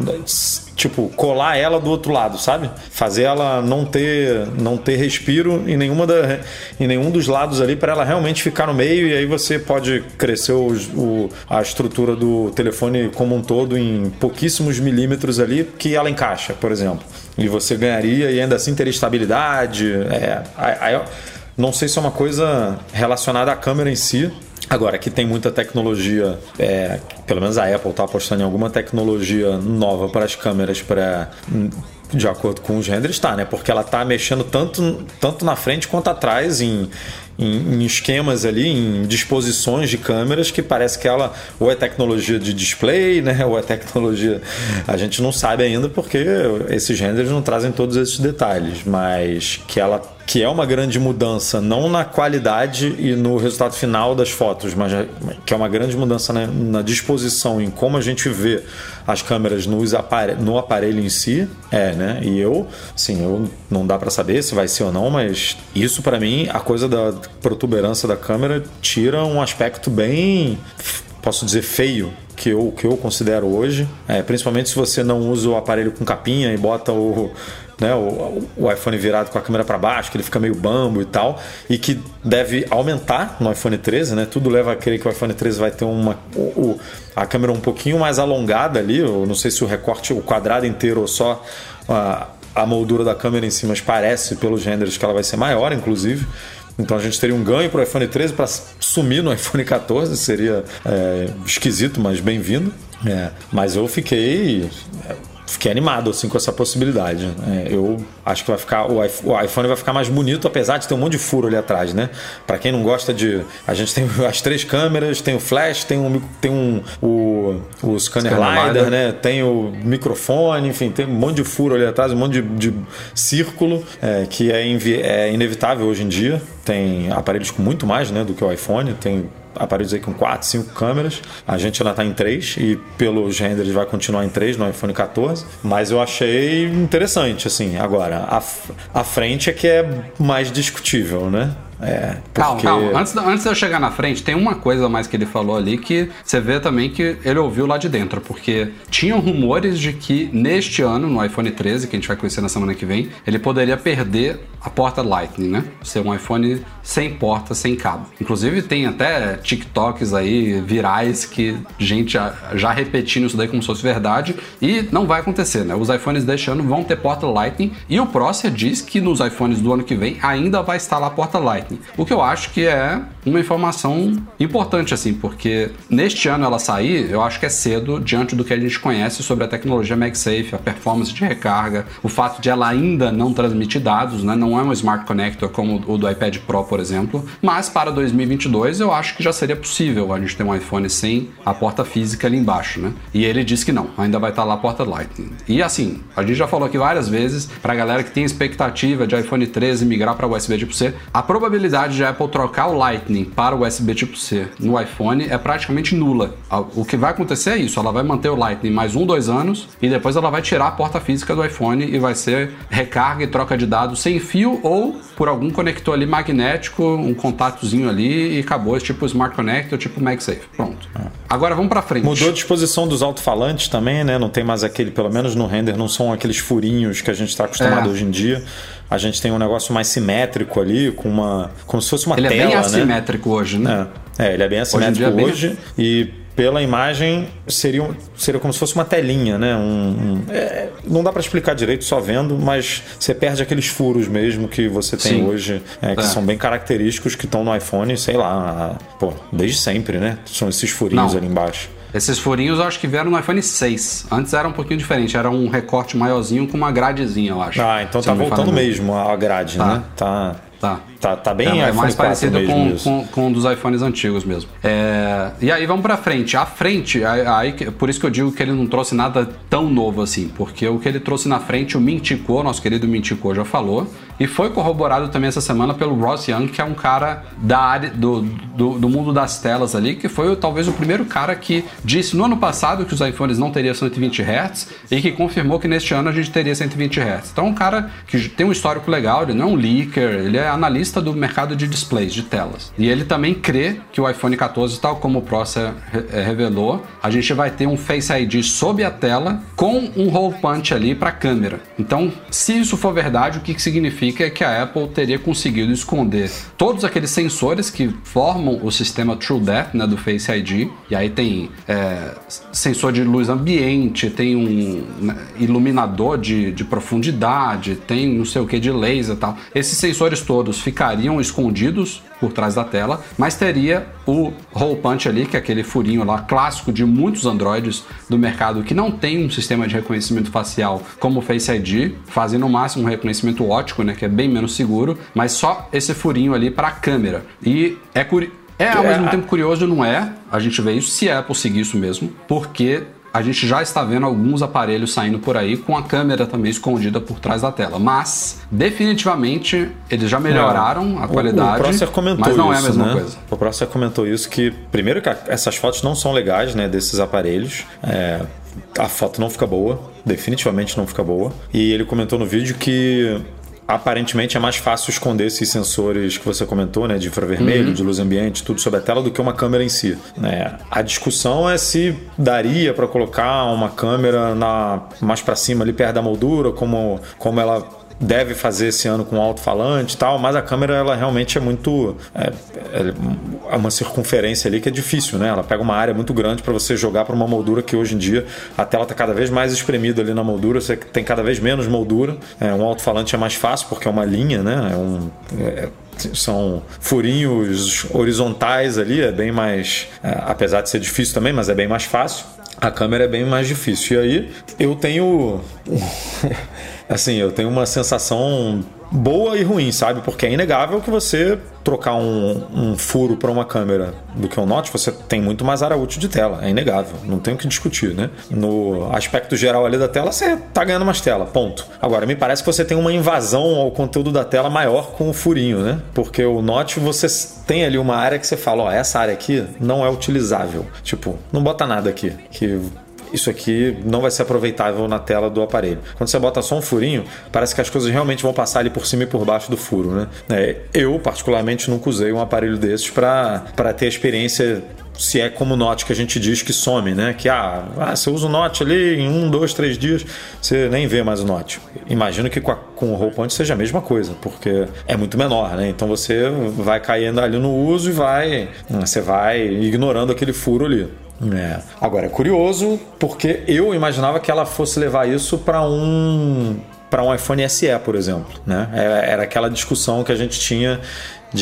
tipo, colar ela do outro lado, sabe? Fazer ela não ter, não ter respiro em, nenhuma da, em nenhum dos lados ali para ela realmente ficar no meio e aí você pode crescer os- o, a estrutura do telefone como um todo em pouquíssimos milímetros ali que ela encaixa, por exemplo. E você ganharia e ainda assim teria estabilidade. É, aí- aí não sei se é uma coisa relacionada à câmera em si, Agora, que tem muita tecnologia, é, pelo menos a Apple está apostando em alguma tecnologia nova para as câmeras para de acordo com os renders, tá, né? Porque ela tá mexendo tanto, tanto na frente quanto atrás em, em, em esquemas ali, em disposições de câmeras que parece que ela ou é tecnologia de display, né? Ou é tecnologia. A gente não sabe ainda porque esses renders não trazem todos esses detalhes, mas que ela que é uma grande mudança, não na qualidade e no resultado final das fotos, mas que é uma grande mudança na, na disposição, em como a gente vê as câmeras nos apare no aparelho em si, é, né? E eu, sim, eu não dá para saber se vai ser ou não, mas isso para mim, a coisa da protuberância da câmera tira um aspecto bem, posso dizer, feio que eu, que eu considero hoje, é, principalmente se você não usa o aparelho com capinha e bota o né, o, o iPhone virado com a câmera para baixo, que ele fica meio bambo e tal, e que deve aumentar no iPhone 13, né? Tudo leva a crer que o iPhone 13 vai ter uma o, a câmera um pouquinho mais alongada ali, eu não sei se o recorte, o quadrado inteiro ou só a, a moldura da câmera em si, mas parece pelos renders que ela vai ser maior, inclusive. Então a gente teria um ganho para o iPhone 13 para sumir no iPhone 14, seria é, esquisito, mas bem-vindo. É, mas eu fiquei fiquei animado assim com essa possibilidade. É, eu acho que vai ficar o iPhone, vai ficar mais bonito, apesar de ter um monte de furo ali atrás, né? Para quem não gosta de, a gente tem as três câmeras, tem o flash, tem um tem um o, o scanner, Scanner LiDAR, né? Tem o microfone, enfim, tem um monte de furo ali atrás, um monte de, de círculo é, que é, é inevitável hoje em dia. Tem aparelhos com muito mais, né, do que o iPhone. Tem aparelhos aí com 4, 5 câmeras. A gente ainda está em 3 e pelos renders vai continuar em 3 no iPhone 14. Mas eu achei interessante, assim. Agora, a, a frente é que é mais discutível, né? É, Calma, porque... calma. Antes, antes de eu chegar na frente, tem uma coisa a mais que ele falou ali que você vê também que ele ouviu lá de dentro, porque tinham rumores de que neste ano, no iPhone 13, que a gente vai conhecer na semana que vem, ele poderia perder a porta Lightning, né? Ser um iPhone sem porta, sem cabo. Inclusive tem até TikToks aí virais que gente já, já repetindo isso daí como se fosse verdade e não vai acontecer, né? Os iPhones deste ano vão ter porta Lightning e o Prócer diz que nos iPhones do ano que vem ainda vai estar lá a porta Lightning. O que eu acho que é uma informação importante, assim, porque neste ano ela sair, eu acho que é cedo diante do que a gente conhece sobre a tecnologia MagSafe, a performance de recarga, o fato de ela ainda não transmitir dados, né? Não é um Smart Connector como o do iPad Pro, por exemplo. Mas para 2022 eu acho que já seria possível a gente ter um iPhone sem a porta física ali embaixo, né? E ele disse que não, ainda vai estar lá a porta Lightning. E assim, a gente já falou aqui várias vezes, pra galera que tem expectativa de iPhone 13 migrar para USB tipo C, a probabilidade probabilidade de a Apple trocar o Lightning para o USB tipo C no iPhone é praticamente nula. O que vai acontecer é isso: ela vai manter o Lightning mais um, dois anos e depois ela vai tirar a porta física do iPhone e vai ser recarga e troca de dados sem fio ou por algum conector ali magnético, um contatozinho ali e acabou. É tipo Smart Connect ou tipo MagSafe. Pronto. Agora vamos pra frente. Mudou a disposição dos alto-falantes também, né? Não tem mais aquele, pelo menos no render, não são aqueles furinhos que a gente está acostumado É. hoje em dia. A gente tem um negócio mais simétrico ali, com uma. como se fosse uma Ele é tela, bem né? assimétrico hoje, né? É, é, ele é bem em assimétrico é bem- hoje e pela imagem seria, um- seria como se fosse uma telinha, né? Um, um- é, não dá para explicar direito só vendo, mas você perde aqueles furos mesmo que você tem Sim. hoje, é, que É. são bem característicos que estão no iPhone, sei lá, pô, desde sempre, né? São esses furinhos Não. ali embaixo. Esses furinhos eu acho que vieram no iPhone 6. Antes era um pouquinho diferente, era um recorte maiorzinho com uma gradezinha, eu acho. Ah, então tá voltando mesmo a grade, Tá. né? Tá, Tá. tá, tá bem É, é mais 4 parecido com, com, com um dos iPhones antigos mesmo. É, e aí vamos pra frente. A frente, aí, por isso que eu digo que ele não trouxe nada tão novo assim, porque o que ele trouxe na frente, o Mintico, nosso querido Mintico já falou, e foi corroborado também essa semana pelo Ross Young, que é um cara da área do, do, do mundo das telas ali, que foi talvez o primeiro cara que disse no ano passado que os iPhones não teriam 120 Hz e que confirmou que neste ano a gente teria 120 Hz. Então, é um cara que tem um histórico legal, ele não é um leaker, ele é analista do mercado de displays, de telas. E ele também crê que o iPhone 14, tal como o re- eh, revelou, a gente vai ter um Face ID sob a tela com um hole punch ali para câmera. Então, se isso for verdade, o que significa é que a Apple teria conseguido esconder todos aqueles sensores que formam o sistema TrueDepth né, do Face ID. E aí tem é, sensor de luz ambiente, tem um né, iluminador de, de profundidade, tem não sei o que de laser e tal. Esses sensores todos ficariam escondidos por trás da tela, mas teria o hole punch ali, que é aquele furinho lá clássico de muitos Androids do mercado que não tem um sistema de reconhecimento facial como o Face ID, fazem no máximo um reconhecimento óptico, né, que é bem menos seguro, mas só esse furinho ali para a câmera. E é curioso. É ao É, mesmo tempo curioso, não é? A gente vê isso se a Apple seguir isso mesmo, porque a gente já está vendo alguns aparelhos saindo por aí com a câmera também escondida por trás da tela. Mas, definitivamente, eles já melhoraram a O- qualidade, O Prosser comentou mas não isso, é a mesma né? coisa. O Prosser comentou isso que primeiro que a- essas fotos não são legais, né, desses aparelhos. É, a foto não fica boa, definitivamente não fica boa. E ele comentou no vídeo que aparentemente é mais fácil esconder esses sensores que você comentou, né, de infravermelho, de luz ambiente, tudo sobre a tela do que uma câmera em si. né? A discussão é se daria para colocar uma câmera na mais para cima ali perto da moldura, como como ela deve fazer esse ano com alto-falante e tal, mas a câmera ela realmente é muito é, é uma circunferência ali que é difícil, né? Ela pega uma área muito grande para você jogar para uma moldura que hoje em dia a tela está cada vez mais espremida ali na moldura, você tem cada vez menos moldura. É, um alto-falante é mais fácil porque é uma linha, né? É um é, são furinhos horizontais ali, é bem mais. é, apesar de ser difícil também, mas é bem mais fácil. A câmera é bem mais difícil. E aí eu tenho. assim, eu tenho uma sensação boa e ruim, sabe? Porque é inegável que você trocar um, um furo para uma câmera do que um Note, você tem muito mais área útil de tela. É inegável. Não tem o que discutir, né? No aspecto geral ali da tela, você tá ganhando mais tela, ponto. Agora, me parece que você tem uma invasão ao conteúdo da tela maior com o furinho, né? Porque o Note, você tem ali uma área que você fala, ó, essa área aqui não é utilizável. Tipo, não bota nada aqui. Que isso aqui não vai ser aproveitável na tela do aparelho. Quando você bota só um furinho, parece que as coisas realmente vão passar ali por cima e por baixo do furo, né? É, eu, particularmente, nunca usei um aparelho desses para ter a experiência se é como Note que a gente diz que some, né? Que ah, ah, você usa o Note ali em um, dois, três dias, você nem vê mais o Note. Imagino que com, a, com o Point seja a mesma coisa, porque é muito menor, né? Então você vai caindo ali no uso e vai, você vai ignorando aquele furo ali. É. Agora é curioso porque eu imaginava que ela fosse levar isso para um para um iPhone SE, por exemplo, né? Era, era aquela discussão que a gente tinha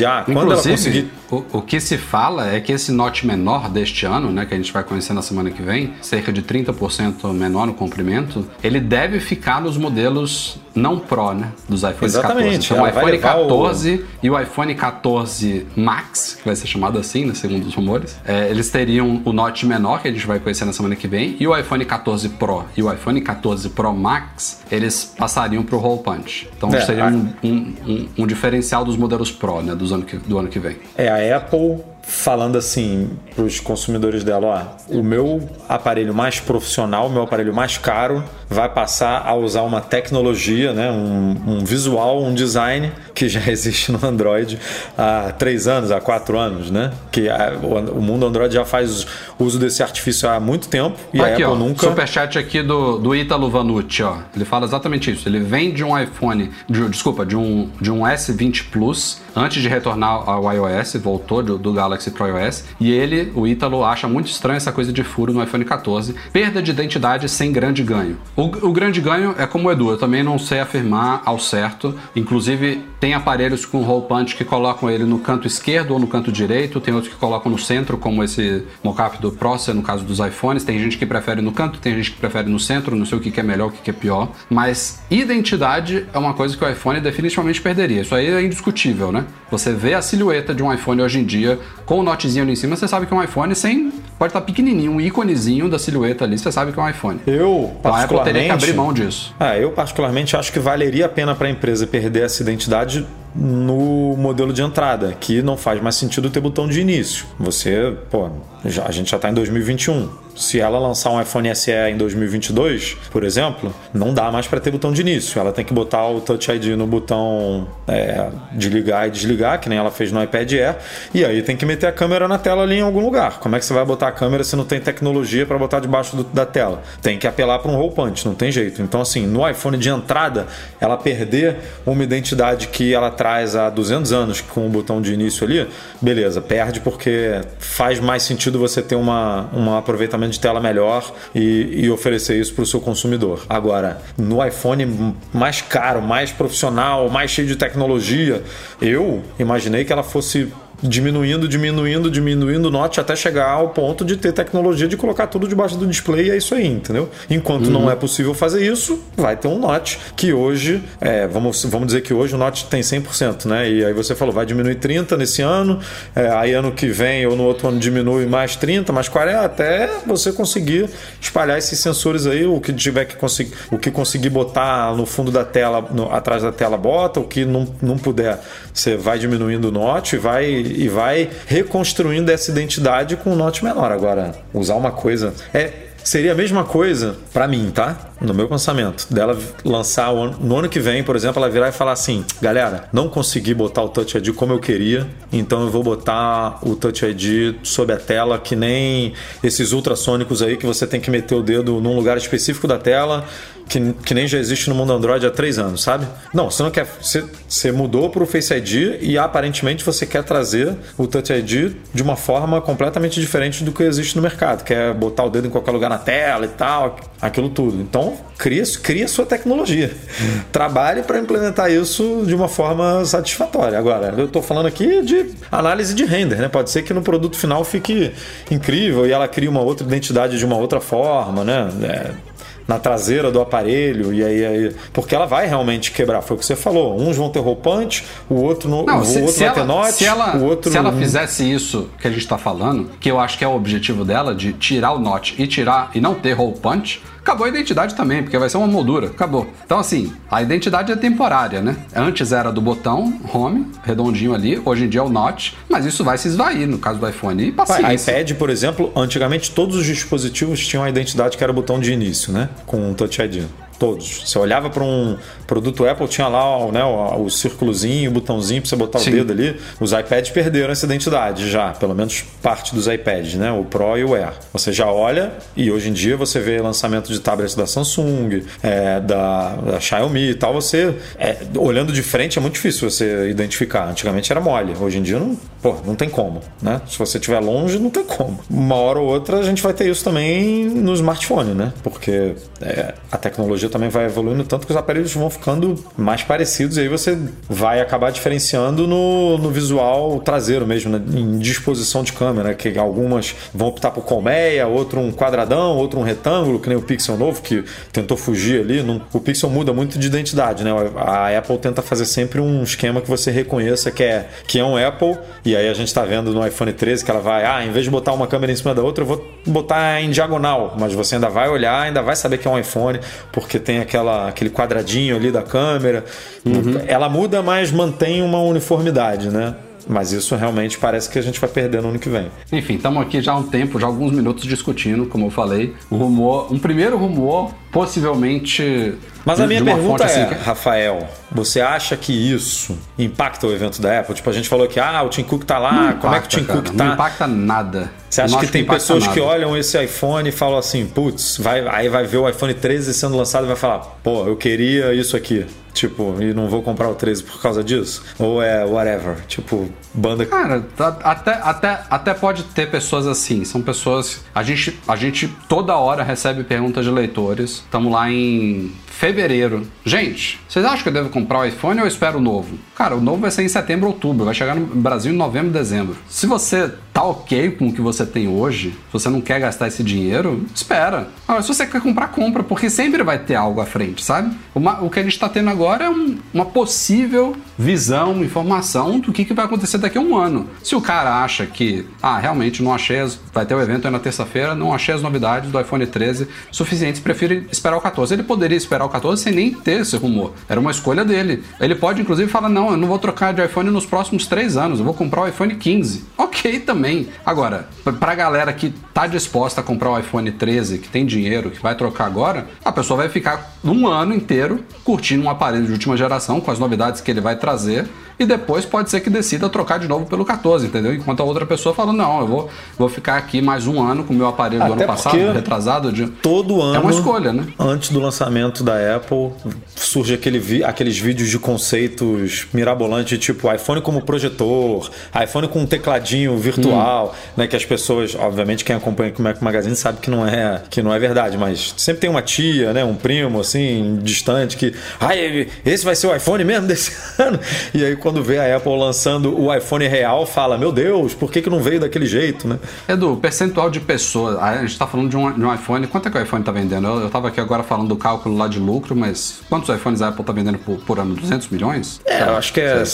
ah, quando ela Inclusive, conseguir o, o que se fala é que esse Note menor deste ano, né, que a gente vai conhecer na semana que vem, cerca de 30% menor no comprimento, ele deve ficar nos modelos não Pro, né, dos iPhones Exatamente, 14. Então o iPhone levar o- 14 e o iPhone 14 Max, que vai ser chamado assim, né, segundo os rumores, é, eles teriam o Note menor, que a gente vai conhecer na semana que vem, e o iPhone 14 Pro e o iPhone 14 Pro Max, eles passariam para o Hole Punch. Então É, seria a- um, um, um- um diferencial dos modelos Pro, né, ano que- do ano que vem. É a Apple falando assim para os consumidores dela, ó, o meu aparelho mais profissional, o meu aparelho mais caro, vai passar a usar uma tecnologia, né, um, um visual, um design que já existe no Android há três anos, há quatro anos, né? Que a- o, o mundo Android já faz uso desse artifício há muito tempo e aqui, a Apple ó, nunca. superchat aqui do, do Ítalo Vanucci, ó. Ele fala exatamente isso. Ele vem de um iPhone, de- desculpa, de um, de um S20 Plus, antes de retornar ao iOS, voltou do, do Galaxy Pro iOS, e ele, o Ítalo, acha muito estranho essa coisa de furo no iPhone 14. Perda de identidade sem grande ganho. O, o grande ganho é como o Edu, eu também não sei afirmar ao certo. Inclusive, tem aparelhos com hole punch que colocam ele no canto esquerdo ou no canto direito, tem outros que colocam no centro, como esse mockup do Procer, no caso dos iPhones. Tem gente que prefere no canto, tem gente que prefere no centro, não sei o que é melhor, o que que é pior. Mas identidade é uma coisa que o iPhone definitivamente perderia. Isso aí é indiscutível, né? Você vê a silhueta de um iPhone hoje em dia com o notezinho ali em cima, você sabe que é um iPhone sem. Pode estar pequenininho, um íconezinho da silhueta ali, você sabe que é um iPhone. Eu, Então a Apple teria que particularmente, abrir mão disso. Ah, eu particularmente acho que valeria a pena para a empresa perder essa identidade no modelo de entrada, que não faz mais sentido ter botão de início. Você, pô, já- a gente já está em 2021. Se ela lançar um iPhone SE em 2022, por exemplo, não dá mais para ter botão de início. Ela tem que botar o Touch ID no botão é, de ligar e desligar, que nem ela fez no iPad Air, e aí tem que meter a câmera na tela ali em algum lugar. Como é que você vai botar a câmera se não tem tecnologia para botar debaixo do- da tela? Tem que apelar para um hole punch, não tem jeito. Então, assim, no iPhone de entrada, ela perder uma identidade que ela traz há 200 anos com o botão de início ali, beleza, perde porque faz mais sentido você ter uma, um aproveitamento de tela melhor e, e oferecer isso para o seu consumidor. Agora, no iPhone mais caro, mais profissional, mais cheio de tecnologia, eu imaginei que ela fosse diminuindo, diminuindo, diminuindo o note até chegar ao ponto de ter tecnologia de colocar tudo debaixo do display e é isso aí, entendeu? Enquanto não é possível fazer isso, vai ter um note que hoje, é, vamos, vamos dizer que hoje o note tem 100%, né? E aí você falou, vai diminuir 30 nesse ano, é, aí ano que vem ou no outro ano diminui mais 30, mais 40, até você conseguir espalhar esses sensores aí, o que tiver que conseguir, o que conseguir botar no fundo da tela, no- atrás da tela bota, o que não, não puder, você vai diminuindo o note e vai e vai reconstruindo essa identidade com um note menor. Agora, usar uma coisa é seria a mesma coisa pra mim, tá? No meu pensamento, dela lançar no ano que vem, por exemplo, ela virar e falar assim: "Galera, não consegui botar o Touch ID como eu queria, então eu vou botar o Touch ID sob a tela que nem esses ultrassônicos aí que você tem que meter o dedo num lugar específico da tela que, que nem já existe no mundo Android há três anos, sabe? Não, você não quer. Você, você mudou para o Face ID e aparentemente você quer trazer o Touch ID de uma forma completamente diferente do que existe no mercado. Quer botar o dedo em qualquer lugar na tela e tal, aquilo tudo. Então, cria, cria sua tecnologia. Trabalhe para implementar isso de uma forma satisfatória. Agora, eu estou falando aqui de análise de render, né? Pode ser que no produto final fique incrível e ela crie uma outra identidade de uma outra forma, né? É, na traseira do aparelho e aí, aí- porque ela vai realmente quebrar foi o que você falou uns vão ter roupante o outro no, Não, o se, outro se vai ter ela, note se, ela, o outro se ela fizesse isso que a gente tá falando, que eu acho que é o objetivo dela, de tirar o note e tirar e não ter punch, acabou a identidade também, porque vai ser uma moldura, acabou. Então assim, a identidade é temporária, né? Antes era do botão home, redondinho ali, hoje em dia é o note, mas isso vai se esvair no caso do iPhone e paciência. iPad, por exemplo, antigamente todos os dispositivos tinham a identidade que era o botão de início, né? Com o Touch ID. Todos. Você olhava para um produto Apple, tinha lá né, o, o círculozinho, o botãozinho para você botar Sim. o dedo ali. Os iPads perderam essa identidade já, pelo menos parte dos iPads, né? O Pro e o Air. Você já olha e hoje em dia você vê lançamento de tablets da Samsung, é, da, da Xiaomi e tal. Você, é, olhando de frente, é muito difícil você identificar. Antigamente era mole, hoje em dia não, pô, não tem como, né? Se você estiver longe, não tem como. Uma hora ou outra a gente vai ter isso também no smartphone, né? Porque é, a tecnologia também vai evoluindo tanto que os aparelhos vão ficando mais parecidos e aí você vai acabar diferenciando no, no visual traseiro mesmo, né? em disposição de câmera, que algumas vão optar por colmeia, outro um quadradão, outro um retângulo, que nem o Pixel novo, que tentou fugir ali. Não- o Pixel muda muito de identidade, né? A Apple tenta fazer sempre um esquema que você reconheça que é, que é um Apple, e aí a gente está vendo no iPhone 13 que ela vai, ah, em vez de botar uma câmera em cima da outra, eu vou botar em diagonal, mas você ainda vai olhar, ainda vai saber que é um iPhone, porque tem aquela, aquele quadradinho ali da câmera. Ela muda, mas mantém uma uniformidade, né? Mas isso realmente parece que a gente vai perder no ano que vem. Enfim, estamos aqui já há um tempo, já alguns minutos discutindo, como eu falei. O rumor, um primeiro rumor, possivelmente. Mas a de- minha de uma pergunta fonte, é, assim, que- Rafael, você acha que isso impacta o evento da Apple? Tipo, a gente falou que ah, o Tim Cook tá lá, não como é que o Tim impacta, Cook cara, tá? Não impacta nada. Você acha que tem impacta pessoas que nada. olham esse iPhone e falam assim, putz, vai, aí vai ver o iPhone 13 sendo lançado e vai falar, pô, eu queria isso aqui. Tipo, e não vou comprar o 13 por causa disso? Ou é whatever? Tipo, banda. Cara, tá- até, até, até pode ter pessoas assim. São pessoas. A gente, a gente toda hora recebe perguntas de leitores. Estamos lá em fevereiro. Gente, vocês acham que eu devo comprar o iPhone ou eu espero o novo? Cara, o novo vai ser em setembro, outubro. Vai chegar no Brasil em novembro, dezembro. Se você tá ok com o que você tem hoje, se você não quer gastar esse dinheiro, espera. Agora, se você quer comprar, compra, porque sempre vai ter algo à frente, sabe? Uma- o que a gente tá tendo agora é um- uma possível visão, informação do que, que vai acontecer daqui a um ano. Se o cara acha que, ah, realmente não achei, vai ter o evento aí na terça-feira, não achei as novidades do iPhone 13 suficientes, prefiro esperar o 14. Ele poderia esperar o 14 sem nem ter esse rumor. Era uma escolha dele. Ele pode, inclusive, falar: não, eu não vou trocar de iPhone nos próximos três anos, eu vou comprar o iPhone 15. Ok também. Agora, p- pra galera que tá disposta a comprar o iPhone 13, que tem dinheiro, que vai trocar agora, a pessoa vai ficar um ano inteiro curtindo um aparelho de última geração com as novidades que ele vai trazer e depois pode ser que decida trocar de novo pelo 14, entendeu? Enquanto a outra pessoa fala: não, eu vou, vou ficar aqui mais um ano com o meu aparelho do Até ano passado, retrasado. De... Todo ano, É uma escolha, né? antes do lançamento da Apple, surge aquele aqueles vídeos de conceitos mirabolantes, tipo iPhone como projetor, iPhone com um tecladinho virtual, Hum. né? Que as pessoas, obviamente, quem acompanha o Mac Magazine sabe que não é que não é verdade, mas sempre tem uma tia, né? Um primo, assim, distante, que. Ai, esse vai ser o iPhone mesmo desse ano? E aí, quando vê a Apple lançando o iPhone real, fala: Meu Deus, por que, que não veio daquele jeito, né? Edu, percentual de pessoas. A gente tá falando de um, de um iPhone. Quanto é que o iPhone tá vendendo? Eu, tava aqui agora falando do cálculo lá de lucro, mas quantos iPhones a Apple tá vendendo por, por ano? 200 milhões? É, eu acho que é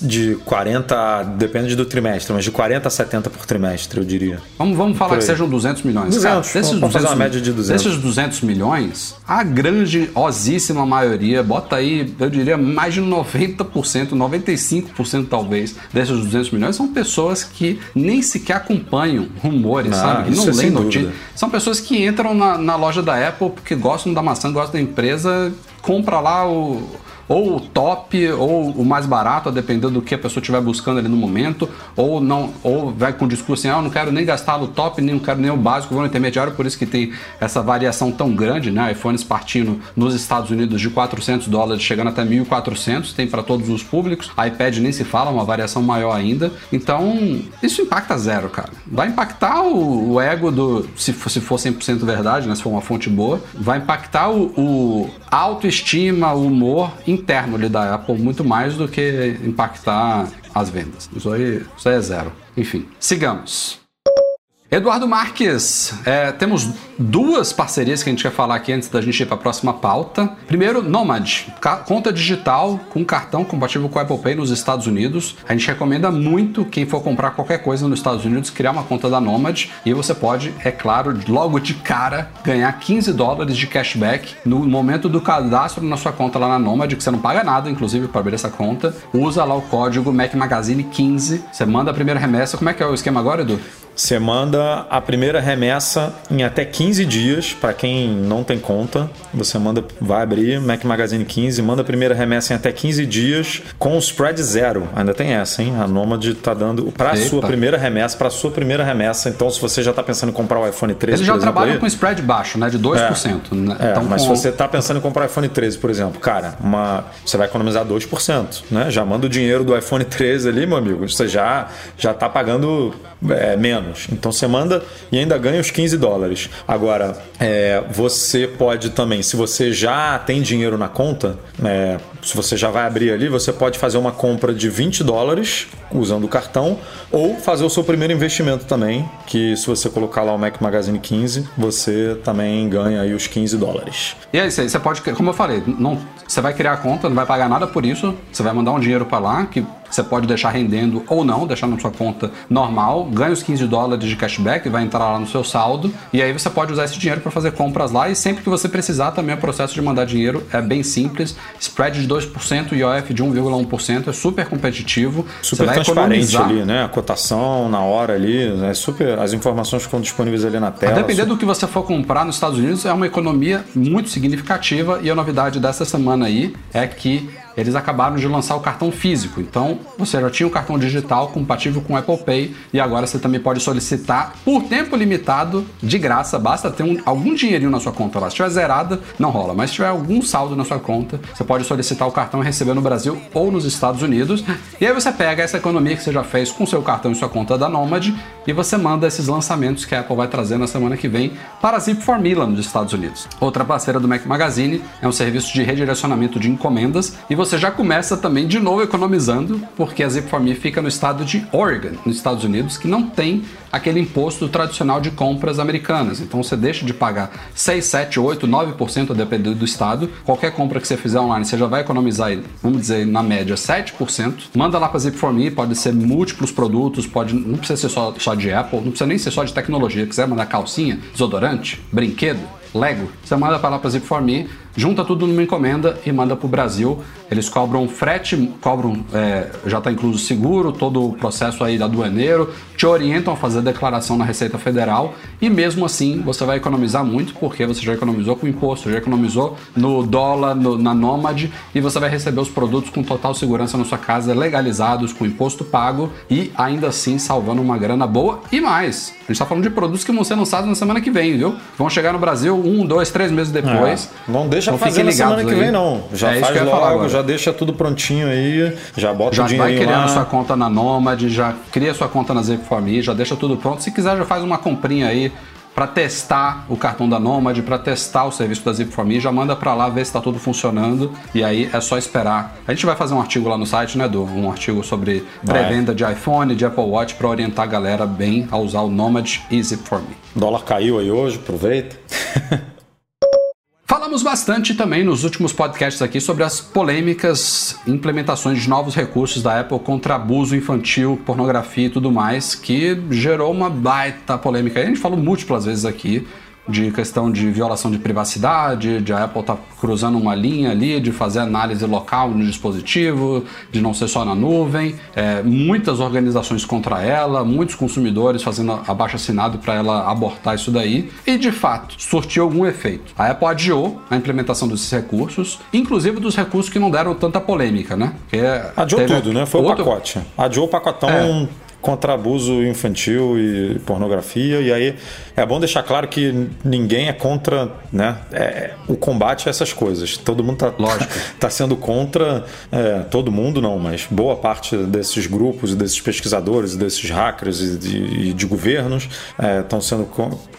de 40, depende do trimestre, mas de 40 a 70 por trimestre, eu diria. Vamos, vamos falar que sejam 200 milhões. 200, vamos fazer uma média de 200. Desses 200 milhões, a grandiosíssima maioria, bota aí, eu diria, mais de 90%, 95% talvez, desses 200 milhões são pessoas que nem sequer acompanham rumores, Ah, sabe? Que não é leem notícias. São pessoas que entram na, na loja da Apple porque gostam da maçã, gostam da empresa, compra lá o ou o top ou o mais barato, a depender do que a pessoa estiver buscando ali no momento, ou não, ou vai com o discurso assim, ah, eu não quero nem gastar no top, nem não quero nem o básico, vou no intermediário, por isso que tem essa variação tão grande, né? iPhones partindo nos Estados Unidos de 400 dólares, chegando até 1.400, tem para todos os públicos, iPad nem se fala, uma variação maior ainda, então isso impacta zero, cara. Vai impactar o, o ego do, se for, se for 100% verdade, né? se for uma fonte boa, vai impactar o, o autoestima, o humor interno ali da Apple muito mais do que impactar as vendas. Isso aí, isso aí é zero. Enfim, sigamos. Eduardo Marques, é, temos duas parcerias que a gente quer falar aqui antes da gente ir para a próxima pauta. Primeiro, Nomad, conta digital com cartão compatível com o Apple Pay nos Estados Unidos. A gente recomenda muito quem for comprar qualquer coisa nos Estados Unidos criar uma conta da Nomad e você pode, é claro, logo de cara ganhar 15 dólares de cashback no momento do cadastro na sua conta lá na Nomad, que você não paga nada, inclusive, para abrir essa conta. Usa lá o código Mac Magazine 15. Você manda a primeira remessa. Como é que é o esquema agora, Edu? Você manda a primeira remessa em até 15 dias, para quem não tem conta. Você manda, vai abrir Mac Magazine 15, manda a primeira remessa em até 15 dias com o spread zero. Ainda tem essa, hein? A Nomad tá dando para sua primeira remessa, para sua primeira remessa. Então, se você já tá pensando em comprar o iPhone 13, Eles já exemplo, trabalham aí, com spread baixo, né? De 2%. né? É, Então, mas se com- você tá pensando em comprar o iPhone 13, por exemplo, cara, uma, você vai economizar 2%, né? Já manda o dinheiro do iPhone 13 ali, meu amigo, você já, já tá pagando é, menos. Então você manda e ainda ganha os 15 dólares. Agora, é, você pode também, se você já tem dinheiro na conta, é, se você já vai abrir ali, você pode fazer uma compra de 20 dólares usando o cartão ou fazer o seu primeiro investimento também, que se você colocar lá o Mac Magazine 15, você também ganha aí os 15 dólares. E aí, você você pode, como eu falei, não, você vai criar a conta, não vai pagar nada por isso, você vai mandar um dinheiro para lá, que você pode deixar rendendo ou não, deixar na sua conta normal, ganha os 15 dólares de cashback, vai entrar lá no seu saldo, e aí você pode usar esse dinheiro para fazer compras lá, e sempre que você precisar também o processo de mandar dinheiro é bem simples, spread de 2%, IOF de 1,1%, é super competitivo. Super transparente ali, né? A cotação na hora ali, é super, as informações ficam disponíveis ali na tela. A depender do que você for comprar nos Estados Unidos, é uma economia muito significativa, e a novidade dessa semana aí é que eles acabaram de lançar o cartão físico. Então, você já tinha o cartão digital compatível com o Apple Pay e agora você também pode solicitar por tempo limitado, de graça, basta ter um, algum dinheirinho na sua conta lá. Se estiver zerada, não rola, mas se tiver algum saldo na sua conta, você pode solicitar o cartão e receber no Brasil ou nos Estados Unidos. E aí você pega essa economia que você já fez com seu cartão e sua conta da Nomad e você manda esses lançamentos que a Apple vai trazer na semana que vem para a Zip4Me lá nos Estados Unidos. Outra parceira do Mac Magazine é um serviço de redirecionamento de encomendas e você já começa também de novo economizando, porque a Zip4Me fica no estado de Oregon, nos Estados Unidos, que não tem aquele imposto tradicional de compras americanas. Então você deixa de pagar 6, 7, 8, 9% a depender do estado. Qualquer compra que você fizer online, você já vai economizar, vamos dizer, na média 7%. Manda lá para Zip4Me, pode ser múltiplos produtos, pode não precisa ser só, só de Apple, não precisa nem ser só de tecnologia. Quiser mandar calcinha, desodorante, brinquedo, Lego, você manda para lá para Zip4Me junta tudo numa encomenda e manda para o Brasil. Eles cobram frete, cobram, é, já está incluso seguro, todo o processo aí da aduaneiro, te orientam a fazer a declaração na Receita Federal e mesmo assim você vai economizar muito porque você já economizou com imposto, já economizou no dólar, no, na Nomad e você vai receber os produtos com total segurança na sua casa, legalizados, com imposto pago e ainda assim salvando uma grana boa e mais. A gente está falando de produtos que vão ser lançados na semana que vem, viu? Vão chegar no Brasil um, dois, três meses depois. É, não deixa então, fazer na semana que vem, não. Já é faz logo, já deixa tudo prontinho aí, já bota já o dinheiro Já vai criando sua conta na Nomad, já cria sua conta na Zip4Me, já deixa tudo pronto. Se quiser, já faz uma comprinha aí para testar o cartão da Nomad, para testar o serviço da Zip4Me, já manda para lá ver se está tudo funcionando e aí é só esperar. A gente vai fazer um artigo lá no site, né, Edu? Um artigo sobre pré-venda de iPhone, de Apple Watch para orientar a galera bem a usar o Nomad e Zip4Me. O dólar caiu aí hoje, aproveita. Falamos bastante também nos últimos podcasts aqui sobre as polêmicas implementações de novos recursos da Apple contra abuso infantil, pornografia e tudo mais, que gerou uma baita polêmica. A gente falou múltiplas vezes aqui de questão de violação de privacidade, de a Apple estar tá cruzando uma linha ali, de fazer análise local no dispositivo, de não ser só na nuvem, é, muitas organizações contra ela, muitos consumidores fazendo abaixo assinado para ela abortar isso daí, e de fato surtiu algum efeito. A Apple adiou a implementação desses recursos, inclusive dos recursos que não deram tanta polêmica, né? Que é, adiou tudo, né? Foi outro... o pacote. Adiou o pacotão. É contra abuso infantil e pornografia. E aí é bom deixar claro que ninguém é contra né, é, o combate a essas coisas. Todo mundo está tá sendo contra, é, todo mundo não, mas boa parte desses grupos, desses pesquisadores, desses hackers e de, de governos estão é, sendo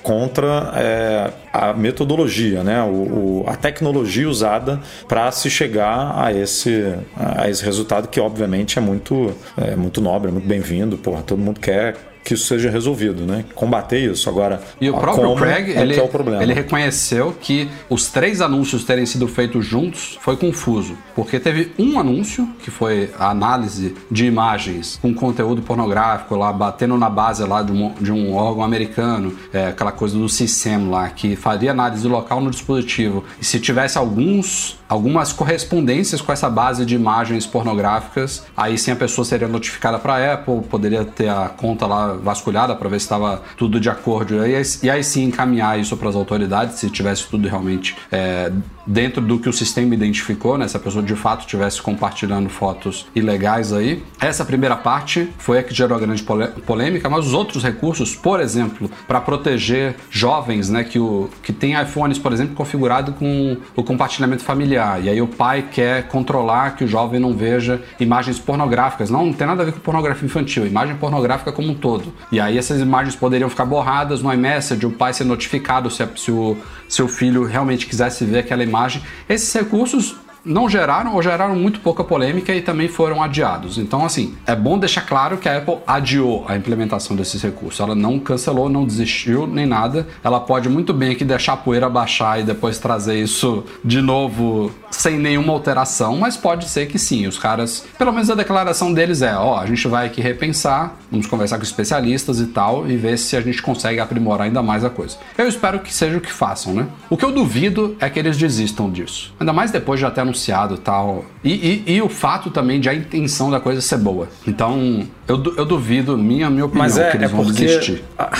contra é, a metodologia, né, o, o a tecnologia usada para se chegar a esse, a esse resultado que obviamente é muito, é, muito nobre, é muito bem-vindo. Porra, todo mundo quer que isso seja resolvido, né? Combater isso. Agora, e o próprio Craig, é ele, é ele reconheceu que os três anúncios terem sido feitos juntos foi confuso, porque teve um anúncio, que foi a análise de imagens com conteúdo pornográfico lá, batendo na base lá de um, de um órgão americano, é, aquela coisa do CISEM lá, que faria análise local no dispositivo. E se tivesse alguns algumas correspondências com essa base de imagens pornográficas, aí sim a pessoa seria notificada para a Apple, poderia ter a conta lá vasculhada para ver se estava tudo de acordo. E aí, e aí sim encaminhar isso para as autoridades, se tivesse tudo realmente é, dentro do que o sistema identificou, né? Se a pessoa de fato estivesse compartilhando fotos ilegais aí. Essa primeira parte foi a que gerou a grande polêmica, mas os outros recursos, por exemplo, para proteger jovens, né, que, o, que tem iPhones, por exemplo, configurado com o compartilhamento familiar. E aí o pai quer controlar que o jovem não veja imagens pornográficas. Não, não tem nada a ver com pornografia infantil, imagem pornográfica como um todo. E aí essas imagens poderiam ficar borradas no iMessage, o pai ser notificado se, se o seu filho realmente quisesse ver aquela imagem. Esses recursos não geraram ou geraram muito pouca polêmica e também foram adiados. Então, assim, é bom deixar claro que a Apple adiou a implementação desses recursos. Ela não cancelou, não desistiu nem nada. Ela pode muito bem aqui deixar a poeira baixar e depois trazer isso de novo sem nenhuma alteração, mas pode ser que sim. Os caras, pelo menos a declaração deles é: ó, a gente vai aqui repensar, vamos conversar com especialistas e tal e ver se a gente consegue aprimorar ainda mais a coisa. Eu espero que seja o que façam, né? O que eu duvido é que eles desistam disso. Ainda mais depois de já ter anunciado tal. E, e, e o fato também de a intenção da coisa ser boa. Então, eu, eu duvido, minha, minha opinião, Mas é, que eles é vão desistir. a,